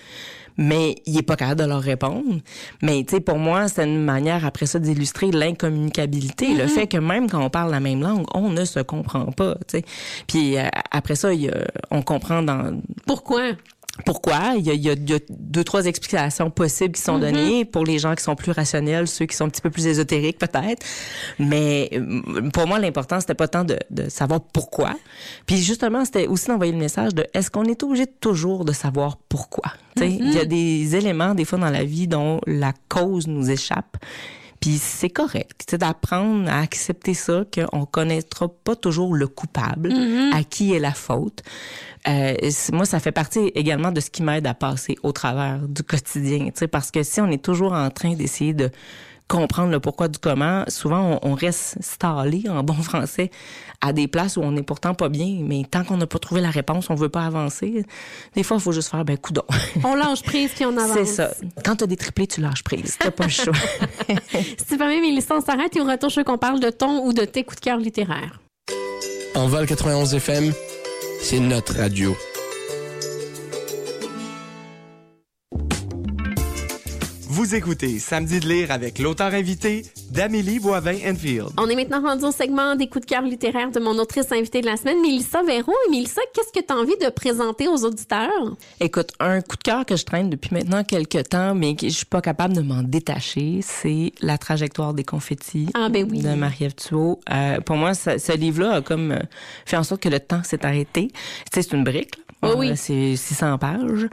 Mais il est pas capable de leur répondre. Mais tu sais, pour moi, c'est une manière après ça d'illustrer l'incommunicabilité, le fait que même quand on parle la même langue, on ne se comprend pas. Tu sais. Puis euh, après ça, y a- on comprend dans Pourquoi? Pourquoi? Il y, a, il y a- deux, trois explications possibles qui sont données pour les gens qui sont plus rationnels, ceux qui sont un petit peu plus ésotériques peut-être. Mais euh, pour moi, l'important, c'était pas tant de, de savoir pourquoi. Puis justement, c'était aussi d'envoyer le message de est-ce qu'on est obligé toujours de savoir pourquoi? Sais, Il y a des éléments, des fois, dans la vie dont la cause nous échappe. Puis c'est correct, c'est d'apprendre à accepter ça, qu'on connaîtra pas toujours le coupable, à qui est la faute. Euh, moi, ça fait partie également de ce qui m'aide à passer au travers du quotidien, parce que si on est toujours en train d'essayer de comprendre le pourquoi du comment, souvent on, on reste stallé en bon français à des places où on n'est pourtant pas bien, mais tant qu'on n'a pas trouvé la réponse, on veut pas avancer. Des fois, il faut juste faire ben coudon. On lâche prise puis on avance. C'est ça. Quand tu as des triplés, tu lâches prise. T'as pas le choix. Si tu permets, Mélissa, on s'arrête et au retour, je veux qu'on parle de ton ou de tes coups de cœur littéraires. Envol 91 FM, c'est notre radio. Vous écoutez Samedi de lire avec l'auteur invité d'Amélie Boivin-Enfield. On est maintenant rendu au segment des coups de cœur littéraires de mon autrice invitée de la semaine, Mélissa Véron. Et Mélissa, qu'est-ce que tu as envie de présenter aux auditeurs? Écoute, un coup de cœur que je traîne depuis maintenant quelques temps, mais que je suis pas capable de m'en détacher, c'est La trajectoire des confettis Ah, ben oui. de Marie-Ève. Euh, pour moi, ça- ce livre-là a comme euh, fait en sorte que le temps s'est arrêté. Tu sais, c'est une brique. Oh oui. C'est 600 pages.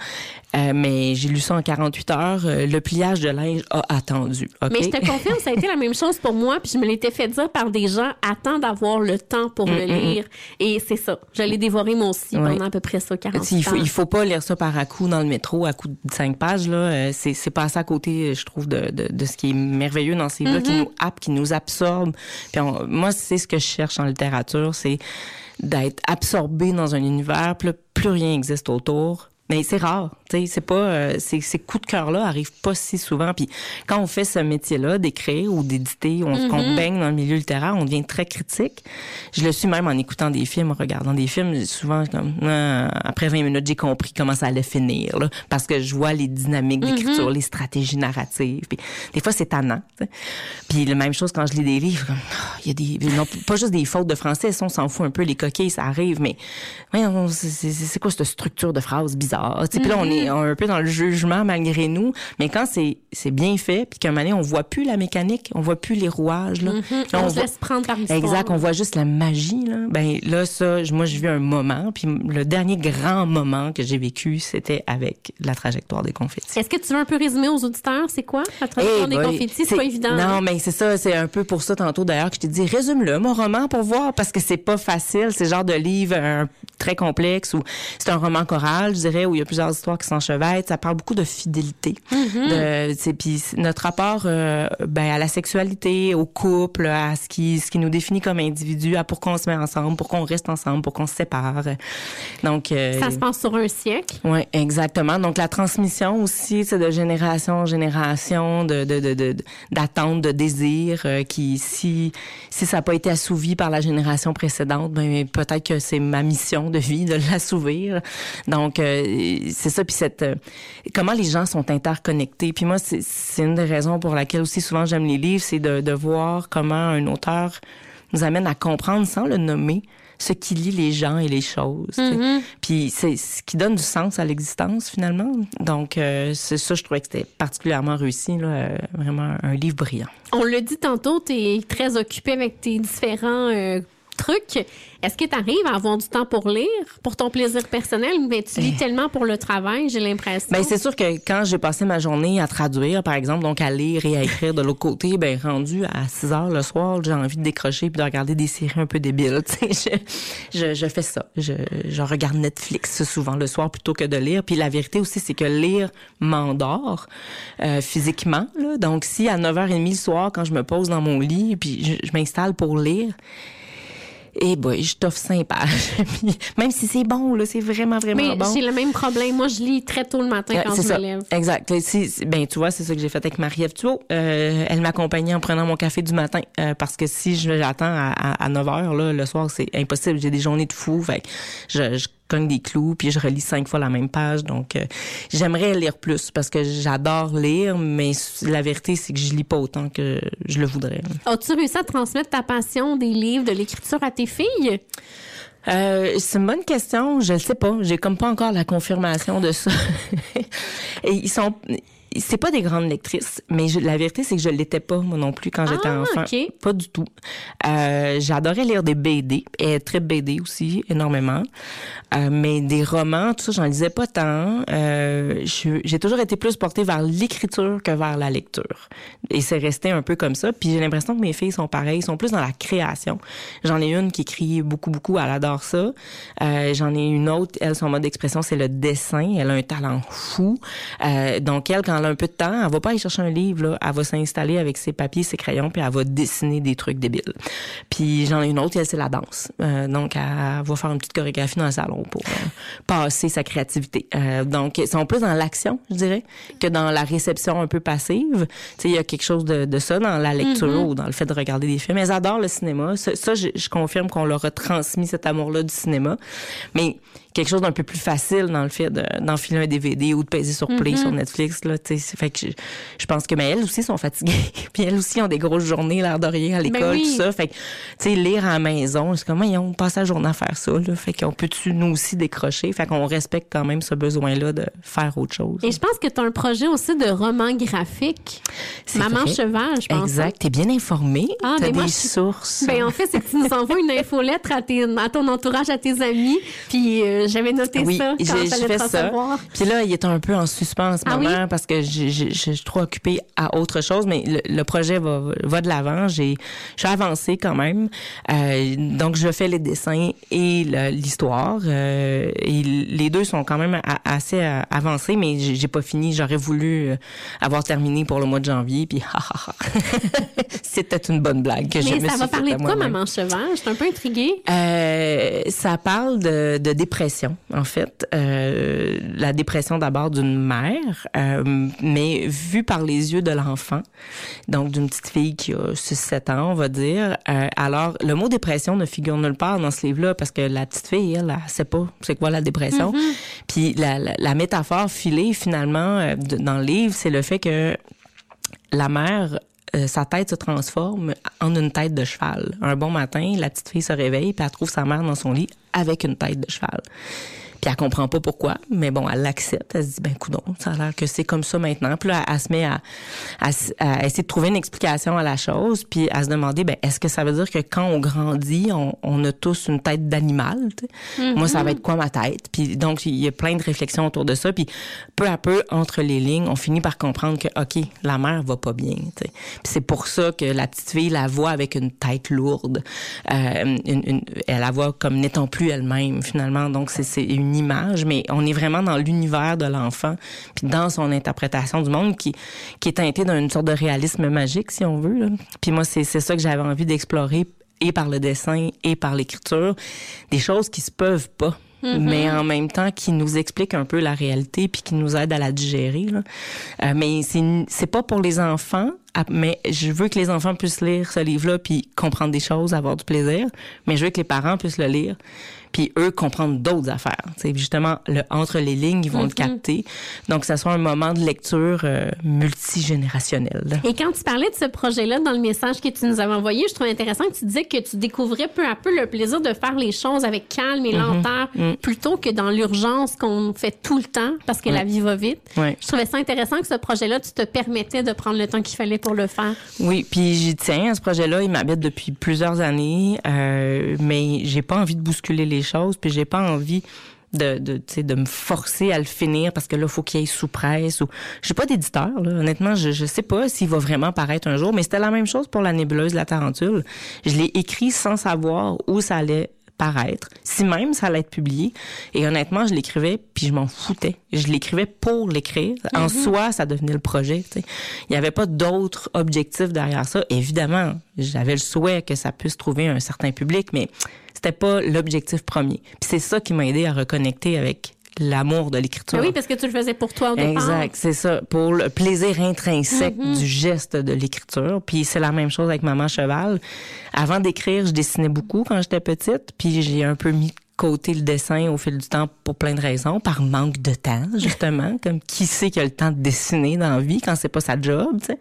Euh, mais j'ai lu ça en 48 heures. Euh, le pliage de linge a attendu. Mais je te confirme, ça a été la même chose pour moi, puis je me l'étais fait dire par des gens, attends d'avoir le temps pour le lire. Et c'est ça. Je l'ai dévoré moi aussi Ouais. pendant à peu près ça, 40 Tu sais, Il faut, il faut pas lire ça par à coup dans le métro, à coup de cinq pages. Là. Euh, C'est, c'est passé à côté, je trouve, de, de, de ce qui est merveilleux dans ces livres qui nous happe, qui nous absorbe. Puis on- moi, c'est ce que je cherche en littérature, c'est d'être absorbé dans un univers, plus rien existe autour. Mais c'est rare, c'est pas euh, ces, ces coups de cœur là arrivent pas si souvent. Puis quand on fait ce métier-là, d'écrire ou d'éditer, on, qu'on baigne dans le milieu littéraire, on devient très critique. Je le suis même en écoutant des films, en regardant des films. Souvent, comme Ah, après 20 minutes, j'ai compris comment ça allait finir, là, parce que je vois les dynamiques d'écriture, les stratégies narratives. Puis des fois, c'est tannant. Puis la même chose quand je lis des livres, comme, Ah, il y a des non, pas juste des fautes de français, ça, on s'en fout un peu, les coquilles, ça arrive, mais c'est- quoi cette structure de phrase bizarre? Puis là, on est un peu dans le jugement malgré nous, mais quand c'est c'est bien fait, puis qu'à un moment donné, on voit plus la mécanique, on voit plus les rouages. Là, Là, On, se voit- laisse prendre par l'histoire. Exact, on voit juste la magie là. Ben là ça, moi j'ai vu un moment, puis le dernier grand moment que j'ai vécu, c'était avec la trajectoire des confettis. Est-ce que tu veux un peu résumer aux auditeurs, c'est quoi? La trajectoire des boy, confettis, c'est pas évident. Non, hein? mais c'est ça, c'est un peu pour ça tantôt d'ailleurs que je t'ai dit résume-le mon roman pour voir parce que c'est pas facile, c'est le genre de livre euh, très complexe ou c'est un roman choral, je dirais où il y a plusieurs histoires qui s'enchevêtrent, ça parle beaucoup de fidélité. Mm-hmm. Puis notre rapport euh, ben à la sexualité, au couple, à ce qui ce qui nous définit comme individu, à pourquoi on se met ensemble, pourquoi on reste ensemble, pourquoi on se sépare. Donc euh, Ça se passe sur un siècle. oui, exactement. Donc la transmission aussi, c'est de génération en génération, de de de de- d'attente, de, désir, euh, qui si si ça n'a pas été assouvi par la génération précédente, ben peut-être que c'est ma mission de vie de l'assouvir. Donc euh, c'est ça. Puis cette euh, comment les gens sont interconnectés. Puis moi, c'est une des raisons pour laquelle aussi souvent j'aime les livres, c'est de de voir comment un auteur nous amène à comprendre sans le nommer ce qui lie les gens et les choses. sais. Puis c'est ce qui donne du sens à l'existence finalement. Donc euh, c'est ça, je trouvais que c'était particulièrement réussi, là, euh, vraiment un livre brillant. On le dit tantôt, tu es très occupé avec tes différents euh, trucs. Est-ce que tu arrives à avoir du temps pour lire, pour ton plaisir personnel, mais tu lis tellement pour le travail, j'ai l'impression. Ben c'est sûr que quand j'ai passé ma journée à traduire, par exemple, donc à lire et à écrire de l'autre côté, ben rendu à 6 heures le soir, j'ai envie de décrocher puis de regarder des séries un peu débiles. Je, je, je fais ça. Je, je regarde Netflix souvent le soir plutôt que de lire. Puis la vérité aussi, c'est que lire m'endort euh, physiquement. Là. Donc si à 9h30 le soir, quand je me pose dans mon lit puis je, je m'installe pour lire, et boy, je t'offre pages. Puis même si c'est bon, là, c'est vraiment, vraiment mais bon. j'ai le même problème. Moi, je lis très tôt le matin quand je ça. me lève. Exact. Si- ben, tu vois, c'est ça que j'ai fait avec Marie-Ève. Euh, elle m'accompagnait en prenant mon café du matin euh, parce que si je j'attends à, à, 9 heures là, le soir, c'est impossible. J'ai des journées de fou. Fait je, je cogne des clous puis je relis cinq fois la même page. Donc, euh, j'aimerais lire plus parce que j'adore lire, mais la vérité, c'est que je lis pas autant que je le voudrais. As-tu réussi à transmettre ta passion des livres, de l'écriture à tes filles? Euh, c'est une bonne question. Je ne sais pas. J'ai comme pas encore la confirmation de ça. Et ils sont. C'est pas des grandes lectrices, mais je- la vérité c'est que je l'étais pas moi non plus quand j'étais Ah, enfant. Pas du tout. Euh, J'adorais lire des BD, et très BD aussi énormément. Euh, mais des romans, tout ça, j'en lisais pas tant. Euh, j'ai toujours été plus portée vers l'écriture que vers la lecture. Et c'est resté un peu comme ça. Puis j'ai l'impression que mes filles sont pareilles, sont plus dans la création. J'en ai une qui écrit beaucoup, beaucoup, elle adore ça. Euh, j'en ai une autre, elle, son mode d'expression, c'est le dessin. Elle a un talent fou. Euh, donc elle, quand un peu de temps, elle va pas aller chercher un livre, là. Elle va s'installer avec ses papiers, ses crayons, puis elle va dessiner des trucs débiles. Puis j'en ai une autre, elle, c'est la danse. Euh, donc elle va faire une petite chorégraphie dans le salon pour euh, passer sa créativité. Euh, donc ils sont plus dans l'action, je dirais, que dans la réception un peu passive. Tu sais, il y a quelque chose de, de ça dans la lecture ou dans le fait de regarder des films. Elles adorent le cinéma. Ça, ça, je, je confirme qu'on leur a transmis cet amour-là du cinéma. Mais quelque chose d'un peu plus facile dans le fait de- d'enfiler un DVD ou de peser sur play sur Netflix là fait que je, je pense que mais elles aussi sont fatiguées puis elles aussi ont des grosses journées l'air de rien à l'école oui. tout ça fait que lire à la maison c'est comme ils ont passé la journée à faire ça là fait qu'on peut tu nous aussi décrocher? Fait qu'on respecte quand même ce besoin là de faire autre chose Et je pense que tu as un projet aussi de roman graphique. Maman vrai. cheval, je pense. exact t'es bien informée Ah, t'as moi, des sources Ben, en fait, c'est que tu nous envoies une infolettre à, tes, à ton entourage, à tes amis. Puis euh, j'avais noté oui, ça quand j'ai fait ça. Puis là, il est un peu en suspens, Ah maman, oui? parce que je je- je suis trop occupée à autre chose, mais le, le projet va, va de l'avant. J'ai, je suis avancée quand même. Euh, donc, je fais les dessins et l'histoire. euh, et les deux sont quand même a- assez euh, avancés, mais j'ai pas fini. J'aurais voulu avoir terminé pour le mois de janvier. Puis, c'était une bonne blague que je Mais me ça suis va parler de quoi. Maman cheval? Je suis un peu intriguée. Ça parle de, de dépression, en fait. Euh, la dépression d'abord d'une mère, euh, mais vue par les yeux de l'enfant. Donc, d'une petite fille qui a 6-7 ans, on va dire. Euh, alors, le mot dépression ne figure nulle part dans ce livre-là parce que la petite fille, elle, elle sait pas c'est quoi la dépression. Puis la, la, la métaphore filée, finalement, dans le livre, c'est le fait que la mère, euh, sa tête se transforme en une tête de cheval. Un bon matin, la petite fille se réveille puis elle trouve sa mère dans son lit avec une tête de cheval. Puis elle comprend pas pourquoi, mais bon, elle l'accepte. Elle se dit, ben coudon, ça a l'air que c'est comme ça maintenant. Puis là, elle se met à, à, à essayer de trouver une explication à la chose, puis à se demander, ben est-ce que ça veut dire que quand on grandit, on, on a tous une tête d'animal? tu sais? Moi, ça va être quoi ma tête? Puis donc, il y a plein de réflexions autour de ça. Puis peu à peu, entre les lignes, on finit par comprendre que, OK, la mère va pas bien. tu sais? Puis c'est pour ça que la petite fille la voit avec une tête lourde. Euh, une- une- elle la voit comme n'étant plus elle-même, finalement. Donc, c'est- c'est une image, mais on est vraiment dans l'univers de l'enfant, puis dans son interprétation du monde qui, qui est teintée d'une sorte de réalisme magique, si on veut. là. Puis moi, c'est ça que j'avais envie d'explorer et par le dessin et par l'écriture, des choses qui se peuvent pas. mais en même temps qui nous expliquent un peu la réalité puis qui nous aident à la digérer. Là. Euh, mais c'est c'est pas pour les enfants, mais je veux que les enfants puissent lire ce livre-là puis comprendre des choses, avoir du plaisir, mais je veux que les parents puissent le lire puis eux comprendre d'autres affaires. C'est justement le entre les lignes, ils vont le capter. Donc ça soit un moment de lecture euh, multigénérationnel. Et quand tu parlais de ce projet-là dans le message que tu nous avais envoyé, je trouve intéressant que tu disais que tu découvrais peu à peu le plaisir de faire les choses avec calme et lenteur plutôt que dans l'urgence qu'on fait tout le temps parce que la vie va vite. Ouais. Je trouvais ça intéressant que ce projet-là, tu te permettais de prendre le temps qu'il fallait Oui, puis j'y tiens ce projet-là. Il m'habite depuis plusieurs années, euh, mais j'ai pas envie de bousculer les choses, puis j'ai pas envie de de, de me forcer à le finir parce que là faut qu'il ait sous presse ou j'ai pas d'éditeur honnêtement je je sais pas s'il va vraiment paraître un jour mais c'était la même chose pour la nébuleuse la tarentule. Je l'ai écrit sans savoir où ça allait paraître, si même ça allait être publié. Et honnêtement, je l'écrivais puis je m'en foutais. Je l'écrivais pour l'écrire. En soi, ça devenait le projet. Il n'y avait pas d'autre objectif derrière ça. Évidemment, j'avais le souhait que ça puisse trouver un certain public, mais c'était pas l'objectif premier. Puis c'est ça qui m'a aidé à reconnecter avec l'amour de l'écriture. Mais oui, parce que tu le faisais pour toi au départ. Exact, c'est ça. Pour le plaisir intrinsèque Mm-hmm. du geste de l'écriture. Puis c'est la même chose avec Maman Cheval. Avant d'écrire, je dessinais beaucoup quand j'étais petite. Puis j'ai un peu mis de côté le dessin au fil du temps pour plein de raisons, par manque de temps, justement. comme qui sait qui a le temps de dessiner dans la vie quand c'est pas sa job, tu sais.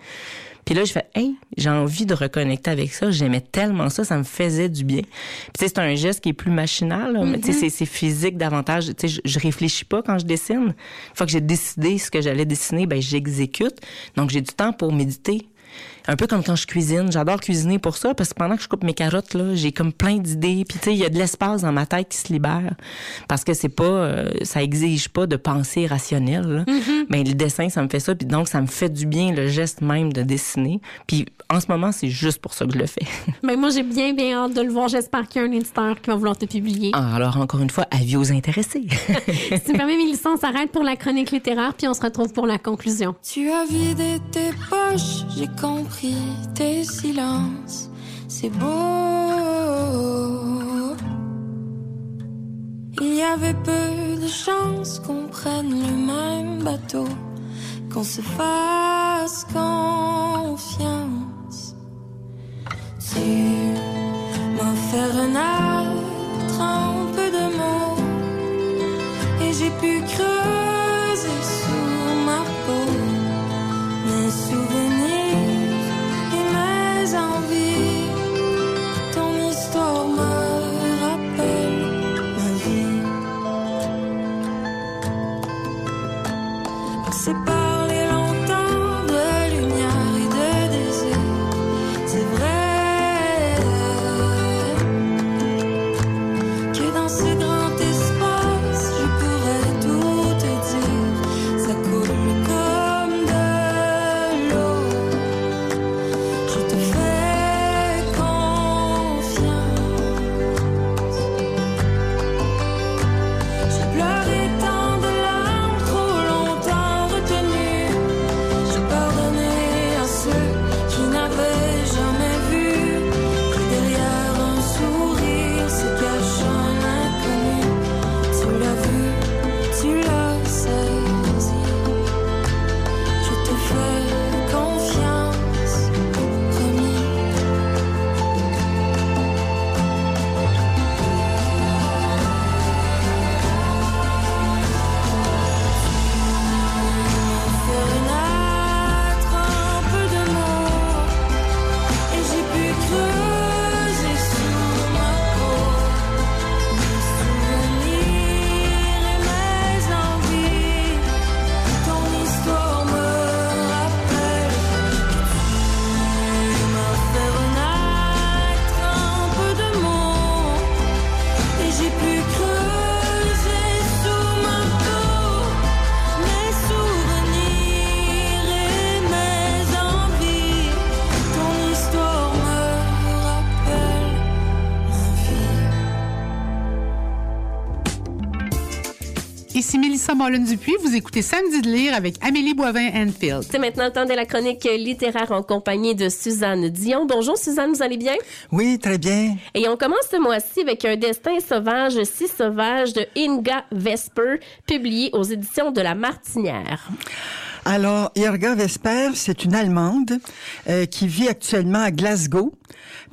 Puis là, je fais, hey, j'ai envie de reconnecter avec ça. J'aimais tellement ça, ça me faisait du bien. Puis c'est un geste qui est plus machinal, là, mais c'est- c'est physique davantage. Tu sais, je, je réfléchis pas quand je dessine. Une fois que j'ai décidé ce que j'allais dessiner, ben j'exécute. Donc j'ai du temps pour méditer. Un peu comme quand je cuisine. J'adore cuisiner pour ça parce que pendant que je coupe mes carottes, là, j'ai comme plein d'idées. Puis tu sais, il y a de l'espace dans ma tête qui se libère parce que c'est pas, euh, ça exige pas de pensée rationnelle. là. Mais le dessin, ça me fait ça. Puis donc, ça me fait du bien le geste même de dessiner. Puis en ce moment, c'est juste pour ça que je le fais. Mais moi, j'ai bien, bien hâte de le voir. J'espère qu'il y a un éditeur qui va vouloir te publier. Ah, Alors encore une fois, avis aux intéressés. Si tu me permets, Mélissa, on s'arrête pour la chronique littéraire, puis on se retrouve pour la conclusion. Tu as vidé tes poches, j'ai compris tes. C'est beau. Il y avait peu de chances qu'on prenne le même bateau, qu'on se fasse confiance. Tu m'as fait renaître en peu de mots, et j'ai pu creuser Mélissa Mollin-Dupuis, vous écoutez Samedi de lire avec Amélie Boivin-Enfield. C'est maintenant le temps de la chronique littéraire en compagnie de Suzanne Dion. Bonjour Suzanne, vous allez bien? Oui, très bien. Et on commence ce mois-ci avec un destin sauvage, si sauvage, de Inga Vesper, publié aux éditions de La Martinière. Alors, Irga Vesper, c'est une Allemande euh, qui vit actuellement à Glasgow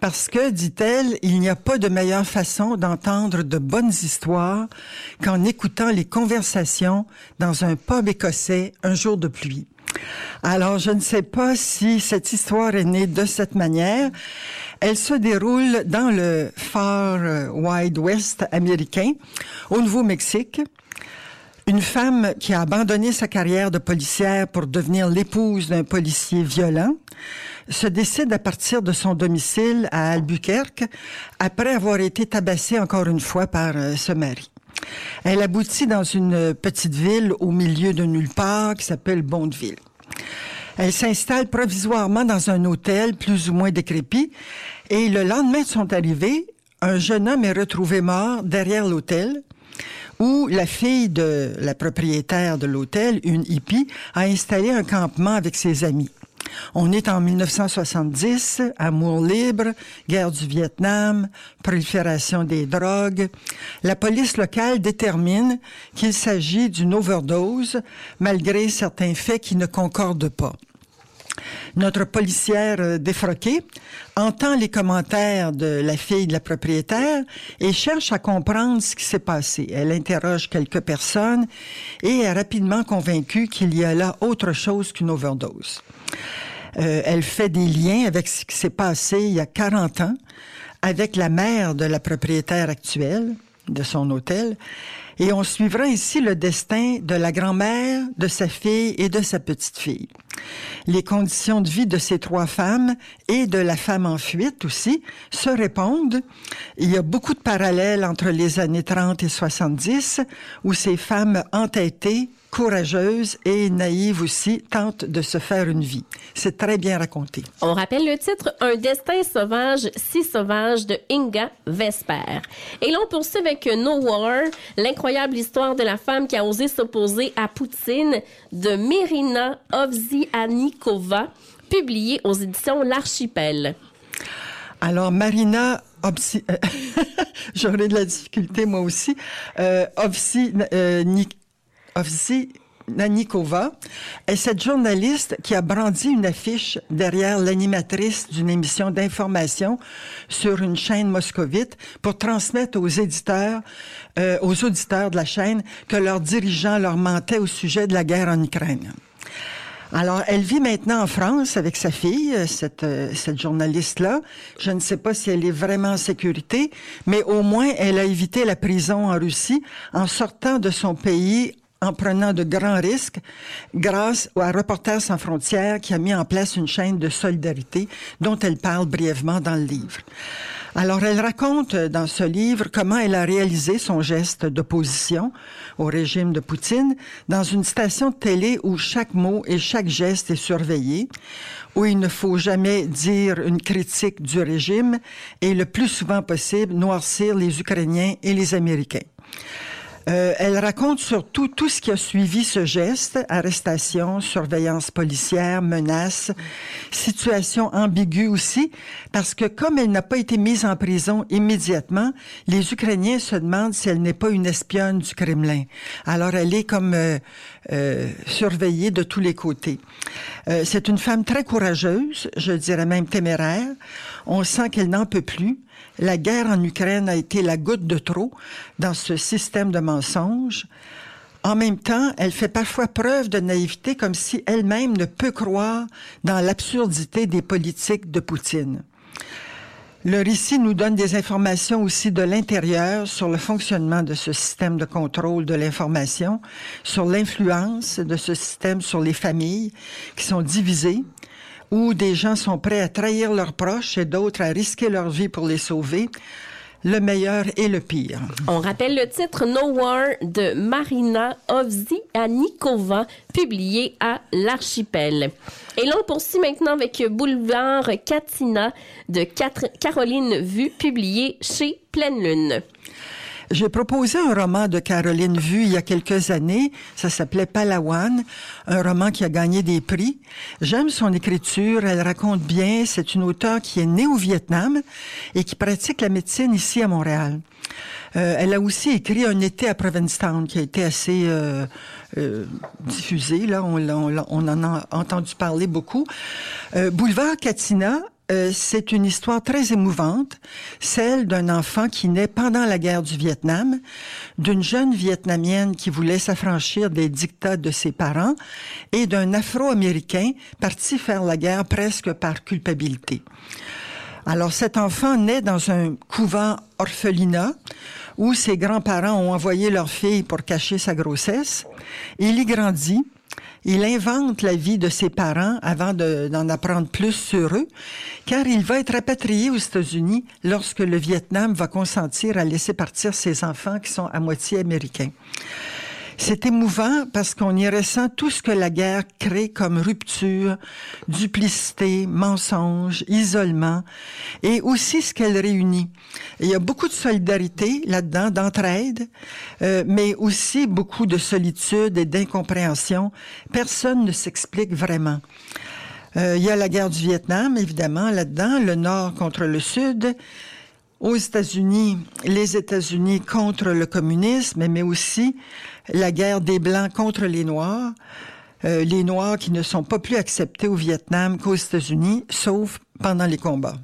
parce que, dit-elle, il n'y a pas de meilleure façon d'entendre de bonnes histoires qu'en écoutant les conversations dans un pub écossais un jour de pluie. Alors, je ne sais pas si cette histoire est née de cette manière. Elle se déroule dans le Far euh, Wide West américain, au Nouveau-Mexique. Une femme qui a abandonné sa carrière de policière pour devenir l'épouse d'un policier violent se décide à partir de son domicile à Albuquerque après avoir été tabassée encore une fois par euh, ce mari. Elle aboutit dans une petite ville au milieu de nulle part qui s'appelle Bondeville. Elle s'installe provisoirement dans un hôtel plus ou moins décrépit et le lendemain de son arrivée, un jeune homme est retrouvé mort derrière l'hôtel où la fille de la propriétaire de l'hôtel, une hippie, a installé un campement avec ses amis. On est en 1970, amour libre, guerre du Vietnam, prolifération des drogues. La police locale détermine qu'il s'agit d'une overdose, malgré certains faits qui ne concordent pas. Notre policière euh, défroquée entend les commentaires de la fille de la propriétaire et cherche à comprendre ce qui s'est passé. Elle interroge quelques personnes et est rapidement convaincue qu'il y a là autre chose qu'une overdose. Euh, elle fait des liens avec ce qui s'est passé il y a 40 ans avec la mère de la propriétaire actuelle de son hôtel. Et on suivra ici le destin de la grand-mère, de sa fille et de sa petite-fille. Les conditions de vie de ces trois femmes et de la femme en fuite aussi se répondent. Il y a beaucoup de parallèles entre les années 30 et 70 où ces femmes entêtées courageuse et naïve aussi, tente de se faire une vie. C'est très bien raconté. On rappelle le titre Un destin sauvage, si sauvage de Inga Vesper. Et l'on poursuit avec No War, l'incroyable histoire de la femme qui a osé s'opposer à Poutine de Mirina Ovsianikova, publiée aux éditions L'Archipel. Alors, Marina Obsi... J'aurais de la difficulté, moi aussi. Euh, Ovsi... Euh, Ovsi Nanikova est cette journaliste qui a brandi une affiche derrière l'animatrice d'une émission d'information sur une chaîne moscovite pour transmettre aux éditeurs, euh, aux auditeurs de la chaîne que leurs dirigeants leur mentaient au sujet de la guerre en Ukraine. Alors, elle vit maintenant en France avec sa fille, euh, cette, euh, cette journaliste-là. Je ne sais pas si elle est vraiment en sécurité, mais au moins elle a évité la prison en Russie en sortant de son pays en prenant de grands risques grâce à Reporters sans frontières qui a mis en place une chaîne de solidarité dont elle parle brièvement dans le livre. Alors, elle raconte dans ce livre comment elle a réalisé son geste d'opposition au régime de Poutine dans une station de télé où chaque mot et chaque geste est surveillé, où il ne faut jamais dire une critique du régime et le plus souvent possible noircir les Ukrainiens et les Américains. Euh, elle raconte surtout tout ce qui a suivi ce geste, arrestation, surveillance policière, menaces, situation ambiguë aussi, parce que comme elle n'a pas été mise en prison immédiatement, les Ukrainiens se demandent si elle n'est pas une espionne du Kremlin. Alors elle est comme euh, euh, surveillée de tous les côtés. C'est une femme très courageuse, je dirais même téméraire. On sent qu'elle n'en peut plus. La guerre en Ukraine a été la goutte de trop dans ce système de mensonges. En même temps, elle fait parfois preuve de naïveté comme si elle-même ne peut croire dans l'absurdité des politiques de Poutine. Le récit nous donne des informations aussi de l'intérieur sur le fonctionnement de ce système de contrôle de l'information, sur l'influence de ce système sur les familles qui sont divisées, où des gens sont prêts à trahir leurs proches et d'autres à risquer leur vie pour les sauver. Le meilleur et le pire. On rappelle le titre No War de Marina Ovsianikova, publié à l'Archipel. Et l'on poursuit maintenant avec Boulevard Katina de Caroline Vue, publié chez Pleine Lune. J'ai proposé un roman de Caroline Vue il y a quelques années. Ça s'appelait Palawan, un roman qui a gagné des prix. J'aime son écriture. Elle raconte bien. C'est une auteure qui est née au Vietnam et qui pratique la médecine ici à Montréal. Euh, elle a aussi écrit Un été à Provincetown qui a été assez euh, euh, diffusé. Là, on, on, on, en a entendu parler beaucoup. Euh, Boulevard Katina euh, c'est une histoire très émouvante, celle d'un enfant qui naît pendant la guerre du Vietnam, d'une jeune Vietnamienne qui voulait s'affranchir des dictats de ses parents et d'un Afro-Américain parti faire la guerre presque par culpabilité. Alors cet enfant naît dans un couvent orphelinat où ses grands-parents ont envoyé leur fille pour cacher sa grossesse. Il y grandit il invente la vie de ses parents avant d'en apprendre plus sur eux, car il va être rapatrié aux États-Unis lorsque le Vietnam va consentir à laisser partir ses enfants qui sont à moitié américains. C'est émouvant parce qu'on y ressent tout ce que la guerre crée comme rupture, duplicité, mensonge, isolement, et aussi ce qu'elle réunit. il y a beaucoup de solidarité là-dedans, d'entraide, euh, mais aussi beaucoup de solitude et d'incompréhension. Personne ne s'explique vraiment. Euh, il y a la guerre du Vietnam, évidemment, là-dedans, le Nord contre le Sud. Aux États-Unis, les États-Unis contre le communisme, mais aussi la guerre des Blancs contre les Noirs, euh, les Noirs qui ne sont pas plus acceptés au Vietnam qu'aux États-Unis, sauf pendant les combats.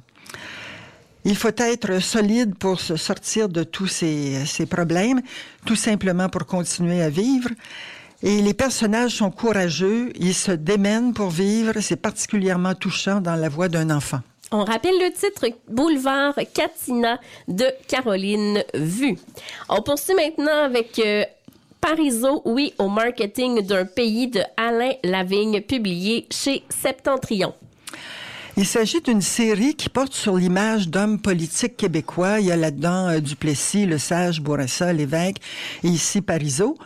Il faut être solide pour se sortir de tous ces, ces problèmes, tout simplement pour continuer à vivre. Et les personnages sont courageux, ils se démènent pour vivre, c'est particulièrement touchant dans la voix d'un enfant. On rappelle le titre Boulevard Katina de Caroline Vue. On poursuit maintenant avec euh, Parizeau, oui au marketing d'un pays de Alain Lavigne, publié chez Septentrion. Il s'agit d'une série qui porte sur l'image d'hommes politiques québécois. Il y a là-dedans euh, Duplessis, Le Sage, Bourassa, Lévesque et ici Parizeau.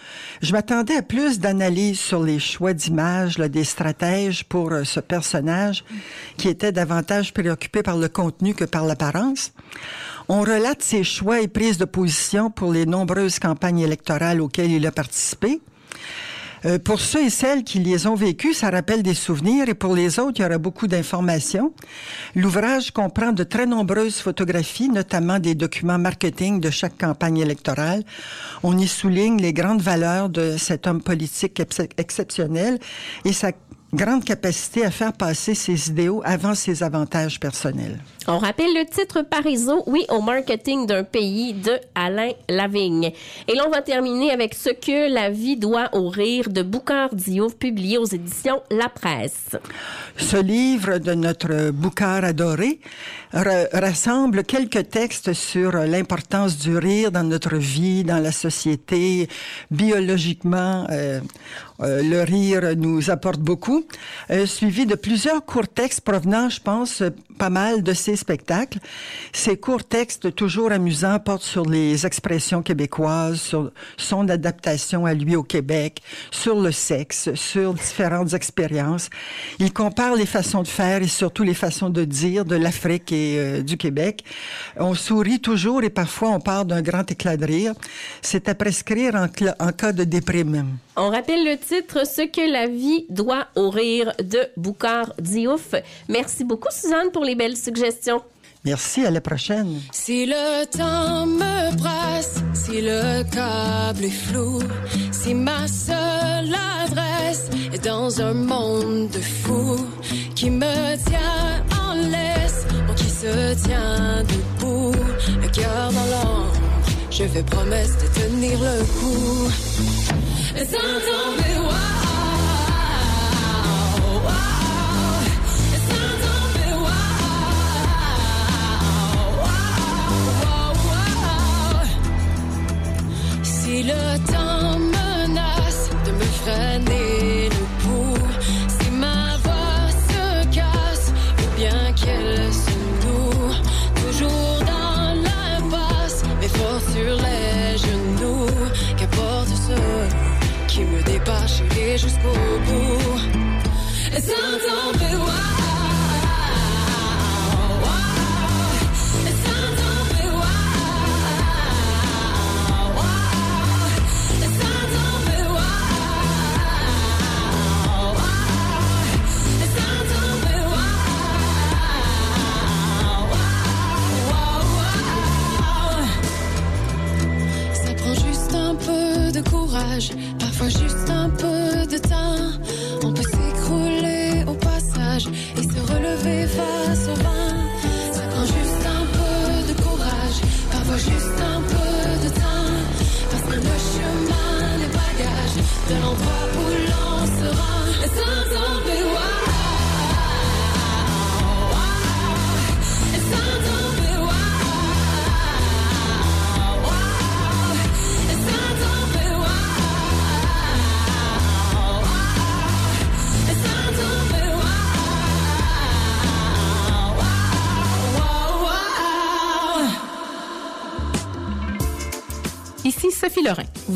Je m'attendais à plus d'analyses sur les choix d'images, des stratèges pour euh, ce personnage qui était davantage préoccupé par le contenu que par l'apparence. On relate ses choix et prises de position pour les nombreuses campagnes électorales auxquelles il a participé. Euh, pour ceux et celles qui les ont vécus, ça rappelle des souvenirs et pour les autres, il y aura beaucoup d'informations. L'ouvrage comprend de très nombreuses photographies, notamment des documents marketing de chaque campagne électorale. On y souligne les grandes valeurs de cet homme politique exceptionnel et sa grande capacité à faire passer ses idéaux avant ses avantages personnels. On rappelle le titre Parizeau, oui, au marketing d'un pays de Alain Lavigne. Et là, on va terminer avec Ce que la vie doit au rire de Boucard Diouf, publié aux éditions La Presse. Ce livre de notre Boucard adoré rassemble quelques textes sur l'importance du rire dans notre vie, dans la société, biologiquement. Euh, euh, le rire nous apporte beaucoup, euh, suivi de plusieurs courts textes provenant, je pense, pas mal de ces spectacles. Ces courts textes, toujours amusants, portent sur les expressions québécoises, sur son adaptation à lui au Québec, sur le sexe, sur différentes expériences. Il compare les façons de faire et surtout les façons de dire de l'Afrique et euh, du Québec. On sourit toujours et parfois on part d'un grand éclat de rire. C'est à prescrire en, en cas de déprime. On rappelle le titre Ce que la vie doit au rire de Boucard Diouf. Merci beaucoup, Suzanne, pour les belles suggestions. Merci, à la prochaine. Si le temps me presse, si le câble est flou, si ma seule adresse est dans un monde de fous qui me tient en qui se tient debout, le cœur dans l'ombre, je fais promesse de tenir le coup. Sans tomber, Si le temps me dépasse jusqu'au bout. Sans tomber, parfois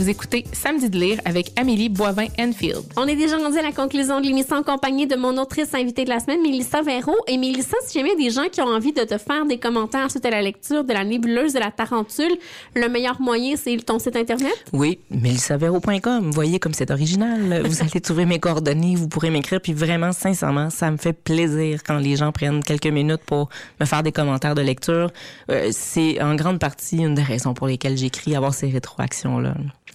Vous écoutez Samedi de lire avec Amélie Boivin-Enfield. On est déjà rendu à la conclusion de l'émission en compagnie de mon autrice invitée de la semaine, Mélissa Véro. Et Mélissa, si jamais des gens qui ont envie de te faire des commentaires suite à la lecture de la nébuleuse de la tarentule, le meilleur moyen, c'est ton site Internet? Oui, mélissavéro.com. Vous voyez comme c'est original. Vous allez trouver mes coordonnées, vous pourrez m'écrire. Puis vraiment, sincèrement, ça me fait plaisir quand les gens prennent quelques minutes pour me faire des commentaires de lecture. Euh, c'est en grande partie une des raisons pour lesquelles j'écris, avoir ces rétroactions-là.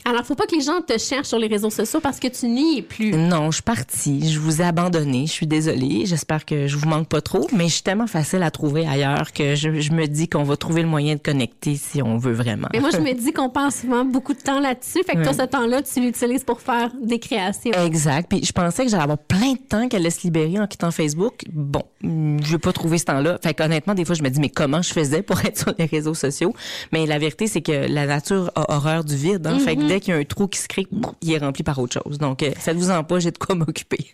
Alors, faut pas que les gens te cherchent sur les réseaux sociaux parce que tu n'y es plus. Non, je suis partie. Je vous ai abandonné. Je suis désolée. J'espère que je vous manque pas trop, mais je suis tellement facile à trouver ailleurs que je, me dis qu'on va trouver le moyen de connecter si on veut vraiment. Mais moi, je me dis qu'on passe souvent beaucoup de temps là-dessus. Fait que toi, ce temps-là, tu l'utilises pour faire des créations. Exact. Puis je pensais que j'allais avoir plein de temps qu'elle allait se libérer en quittant Facebook. Bon, je vais pas trouver ce temps-là. Fait qu'honnêtement, des fois, je me dis, mais comment je faisais pour être sur les réseaux sociaux? Mais la vérité, c'est que la nature a horreur du vide. Hein? Fait que mm-hmm. Dès qu'il y a un trou qui se crée, il est rempli par autre chose. Donc, euh, ça ne vous en pas, j'ai de quoi m'occuper.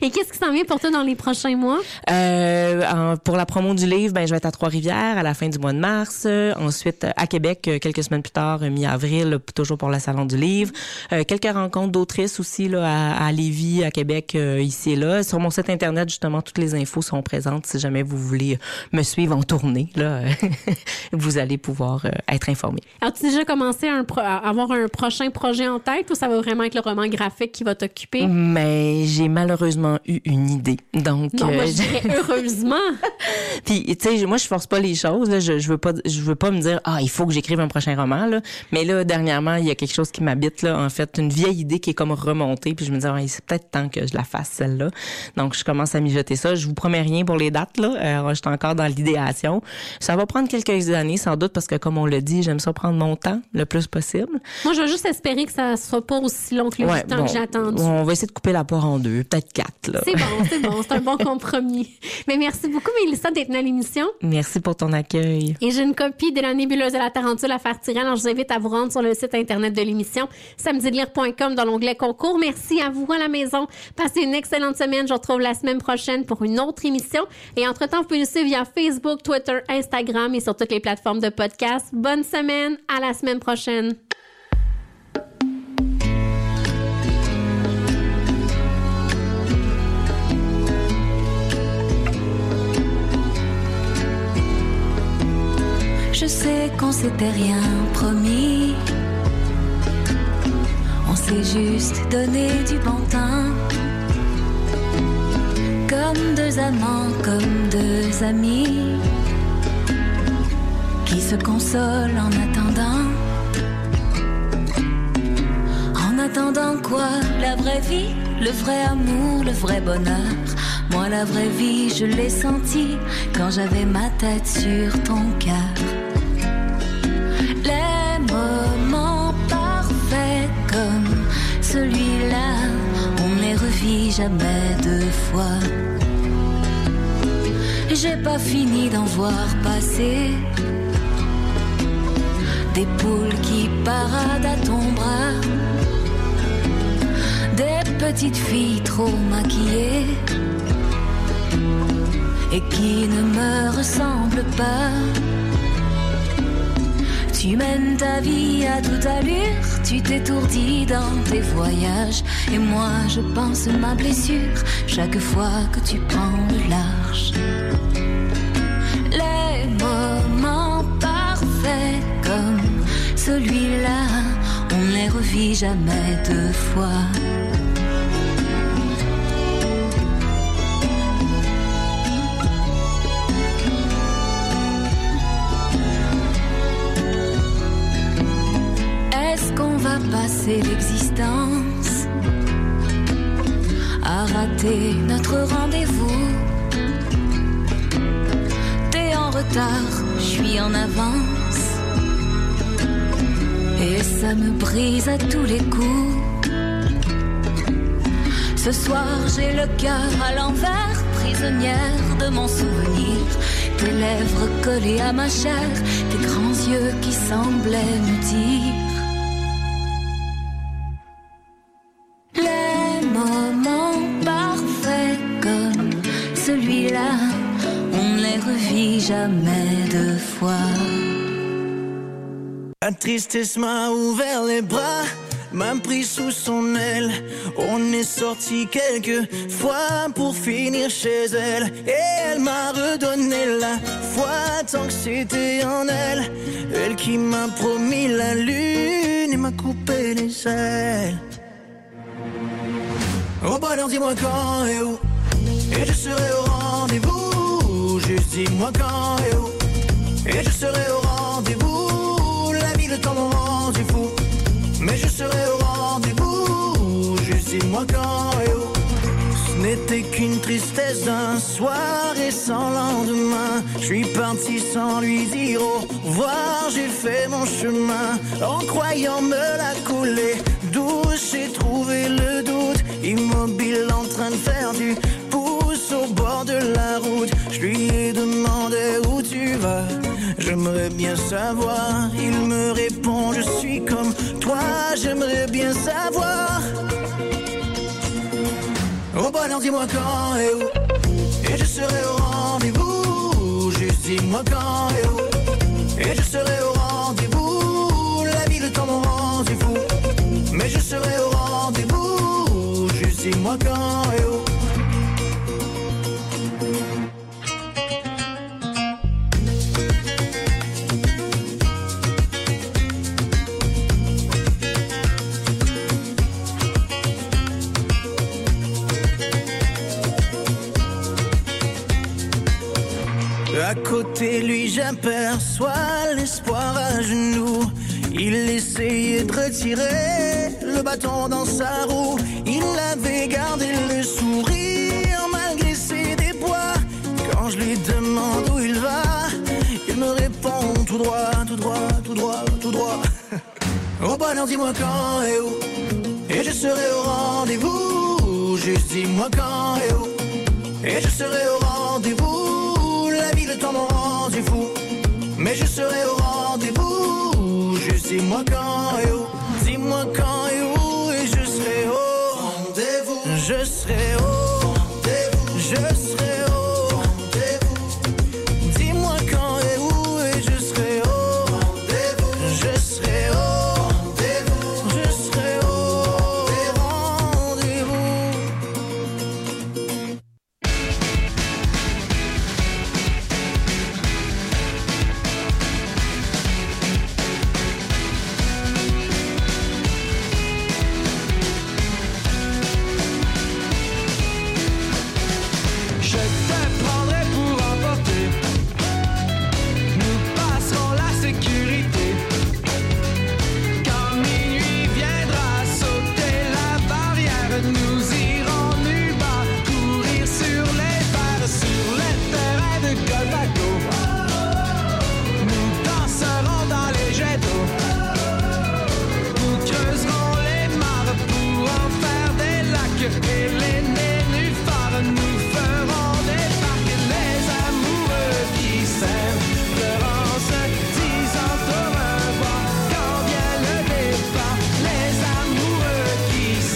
Et qu'est-ce qui s'en vient pour toi dans les prochains mois? Euh, pour la promo du livre, ben, je vais être à Trois-Rivières à la fin du mois de mars. Euh, ensuite, à Québec, quelques semaines plus tard, mi-avril, toujours pour le Salon du livre. Euh, quelques rencontres d'autrices aussi là, à, à Lévis, à Québec, euh, ici et là. Sur mon site Internet, justement, toutes les infos sont présentes. Si jamais vous voulez me suivre en tournée, là, vous allez pouvoir être informé. As-tu déjà commencé un pro- à avoir un prochain projet en tête ou ça va vraiment être le roman graphique qui va t'occuper? Mais j'ai malheureusement eu une idée. Donc, Non, moi, euh, je heureusement. Puis tu sais, moi je force pas les choses. Là. Je, je veux pas, je veux pas me dire ah il faut que j'écrive un prochain roman. Là. Mais là dernièrement il y a quelque chose qui m'habite là. En fait, une vieille idée qui est comme remontée. Puis je me dis Ouais, c'est peut-être temps que je la fasse celle-là. Donc je commence à mijoter ça. Je vous promets rien pour les dates là. Euh, je suis encore dans l'idéation. Ça va prendre quelques années sans doute parce que comme on l'a dit, j'aime ça prendre mon temps le plus possible. Moi, je vais juste espérer que ça soit pas aussi long que le Ouais, temps bon, que j'ai attendu. On va essayer de couper la poire en deux, peut-être quatre là. C'est bon, c'est bon, c'est un bon compromis. Mais merci beaucoup, Mélissa, d'être à l'émission. Merci pour ton accueil. Et j'ai une copie de la nébuleuse de la tarentule à faire tirer. Alors, je vous invite à vous rendre sur le site internet de l'émission, samedilire.com dans l'onglet concours. Merci à vous à la maison. Passez une excellente semaine. Je vous retrouve la semaine prochaine pour une autre émission. Et entre-temps, vous pouvez nous suivre via Facebook, Twitter, Instagram et sur toutes les plateformes de podcast. Bonne semaine. À la semaine prochaine. Je sais qu'on s'était rien promis. On s'est juste donné du bon temps. Comme deux amants, comme deux amis. Qui se consolent en attendant. Attendant quoi? La vraie vie, le vrai amour, le vrai bonheur. Moi, la vraie vie, je l'ai senti quand j'avais ma tête sur ton cœur. Les moments parfaits comme celui-là, on ne les revit jamais deux fois. J'ai pas fini d'en voir passer des poules qui paradent à ton bras, des petites filles trop maquillées et qui ne me ressemblent pas. Tu mènes ta vie à toute allure, tu t'étourdis dans tes voyages. Et moi, je pense ma blessure chaque fois que tu prends le large. Les moments parfaits comme celui-là, on ne les revit jamais deux fois. Passer l'existence à rater notre rendez-vous T'es en retard, je suis en avance. Et ça me brise à tous les coups. Ce soir, j'ai le cœur à l'envers, prisonnière de mon souvenir. Tes lèvres collées à ma chair, tes grands yeux qui semblaient me dire. Jamais deux fois. La tristesse m'a ouvert les bras, m'a pris sous son aile. On est sorti quelques fois pour finir chez elle. Et elle m'a redonné la foi tant que c'était en elle. Elle qui m'a promis la lune et m'a coupé les ailes. Oh bah dis-moi quand et où Et je serai au rendez-vous dis-moi quand et où. Et je serai au rendez-vous. La vie, le temps m'ont rendu fou. Mais je serai au rendez-vous. Juste dis-moi quand et où. Ce n'était qu'une tristesse d'un soir et sans lendemain. Je suis parti sans lui dire au revoir. J'ai fait mon chemin En croyant me la couler. Douce J'ai trouvé le doute Immobile en train de faire du au bord de la route. Je lui ai demandé où tu vas. J'aimerais bien savoir. Il me répond Je suis comme toi. J'aimerais bien savoir. Oh, bah dis-moi quand et où. Et je serai au rendez-vous. Juste dis-moi quand et où. Et je serai au rendez-vous. La vie, le temps, mon rendez-vous. Mais je serai au rendez-vous. Juste dis-moi quand et où. À côté, lui, j'aperçois l'espoir à genoux. Il essayait de retirer le bâton dans sa roue. Il avait gardé le sourire malgré ses débois. Quand je lui demande où il va, il me répond tout droit, tout droit, tout droit, tout droit. Oh bonheur, dis-moi quand et où. Et je serai au rendez-vous. Juste dis-moi quand et où. Et je serai au rendez-vous. Mais je serai au rendez-vous. Juste dis-moi quand et où. Dis-moi quand et où. Et je serai au rendez-vous. Je serai au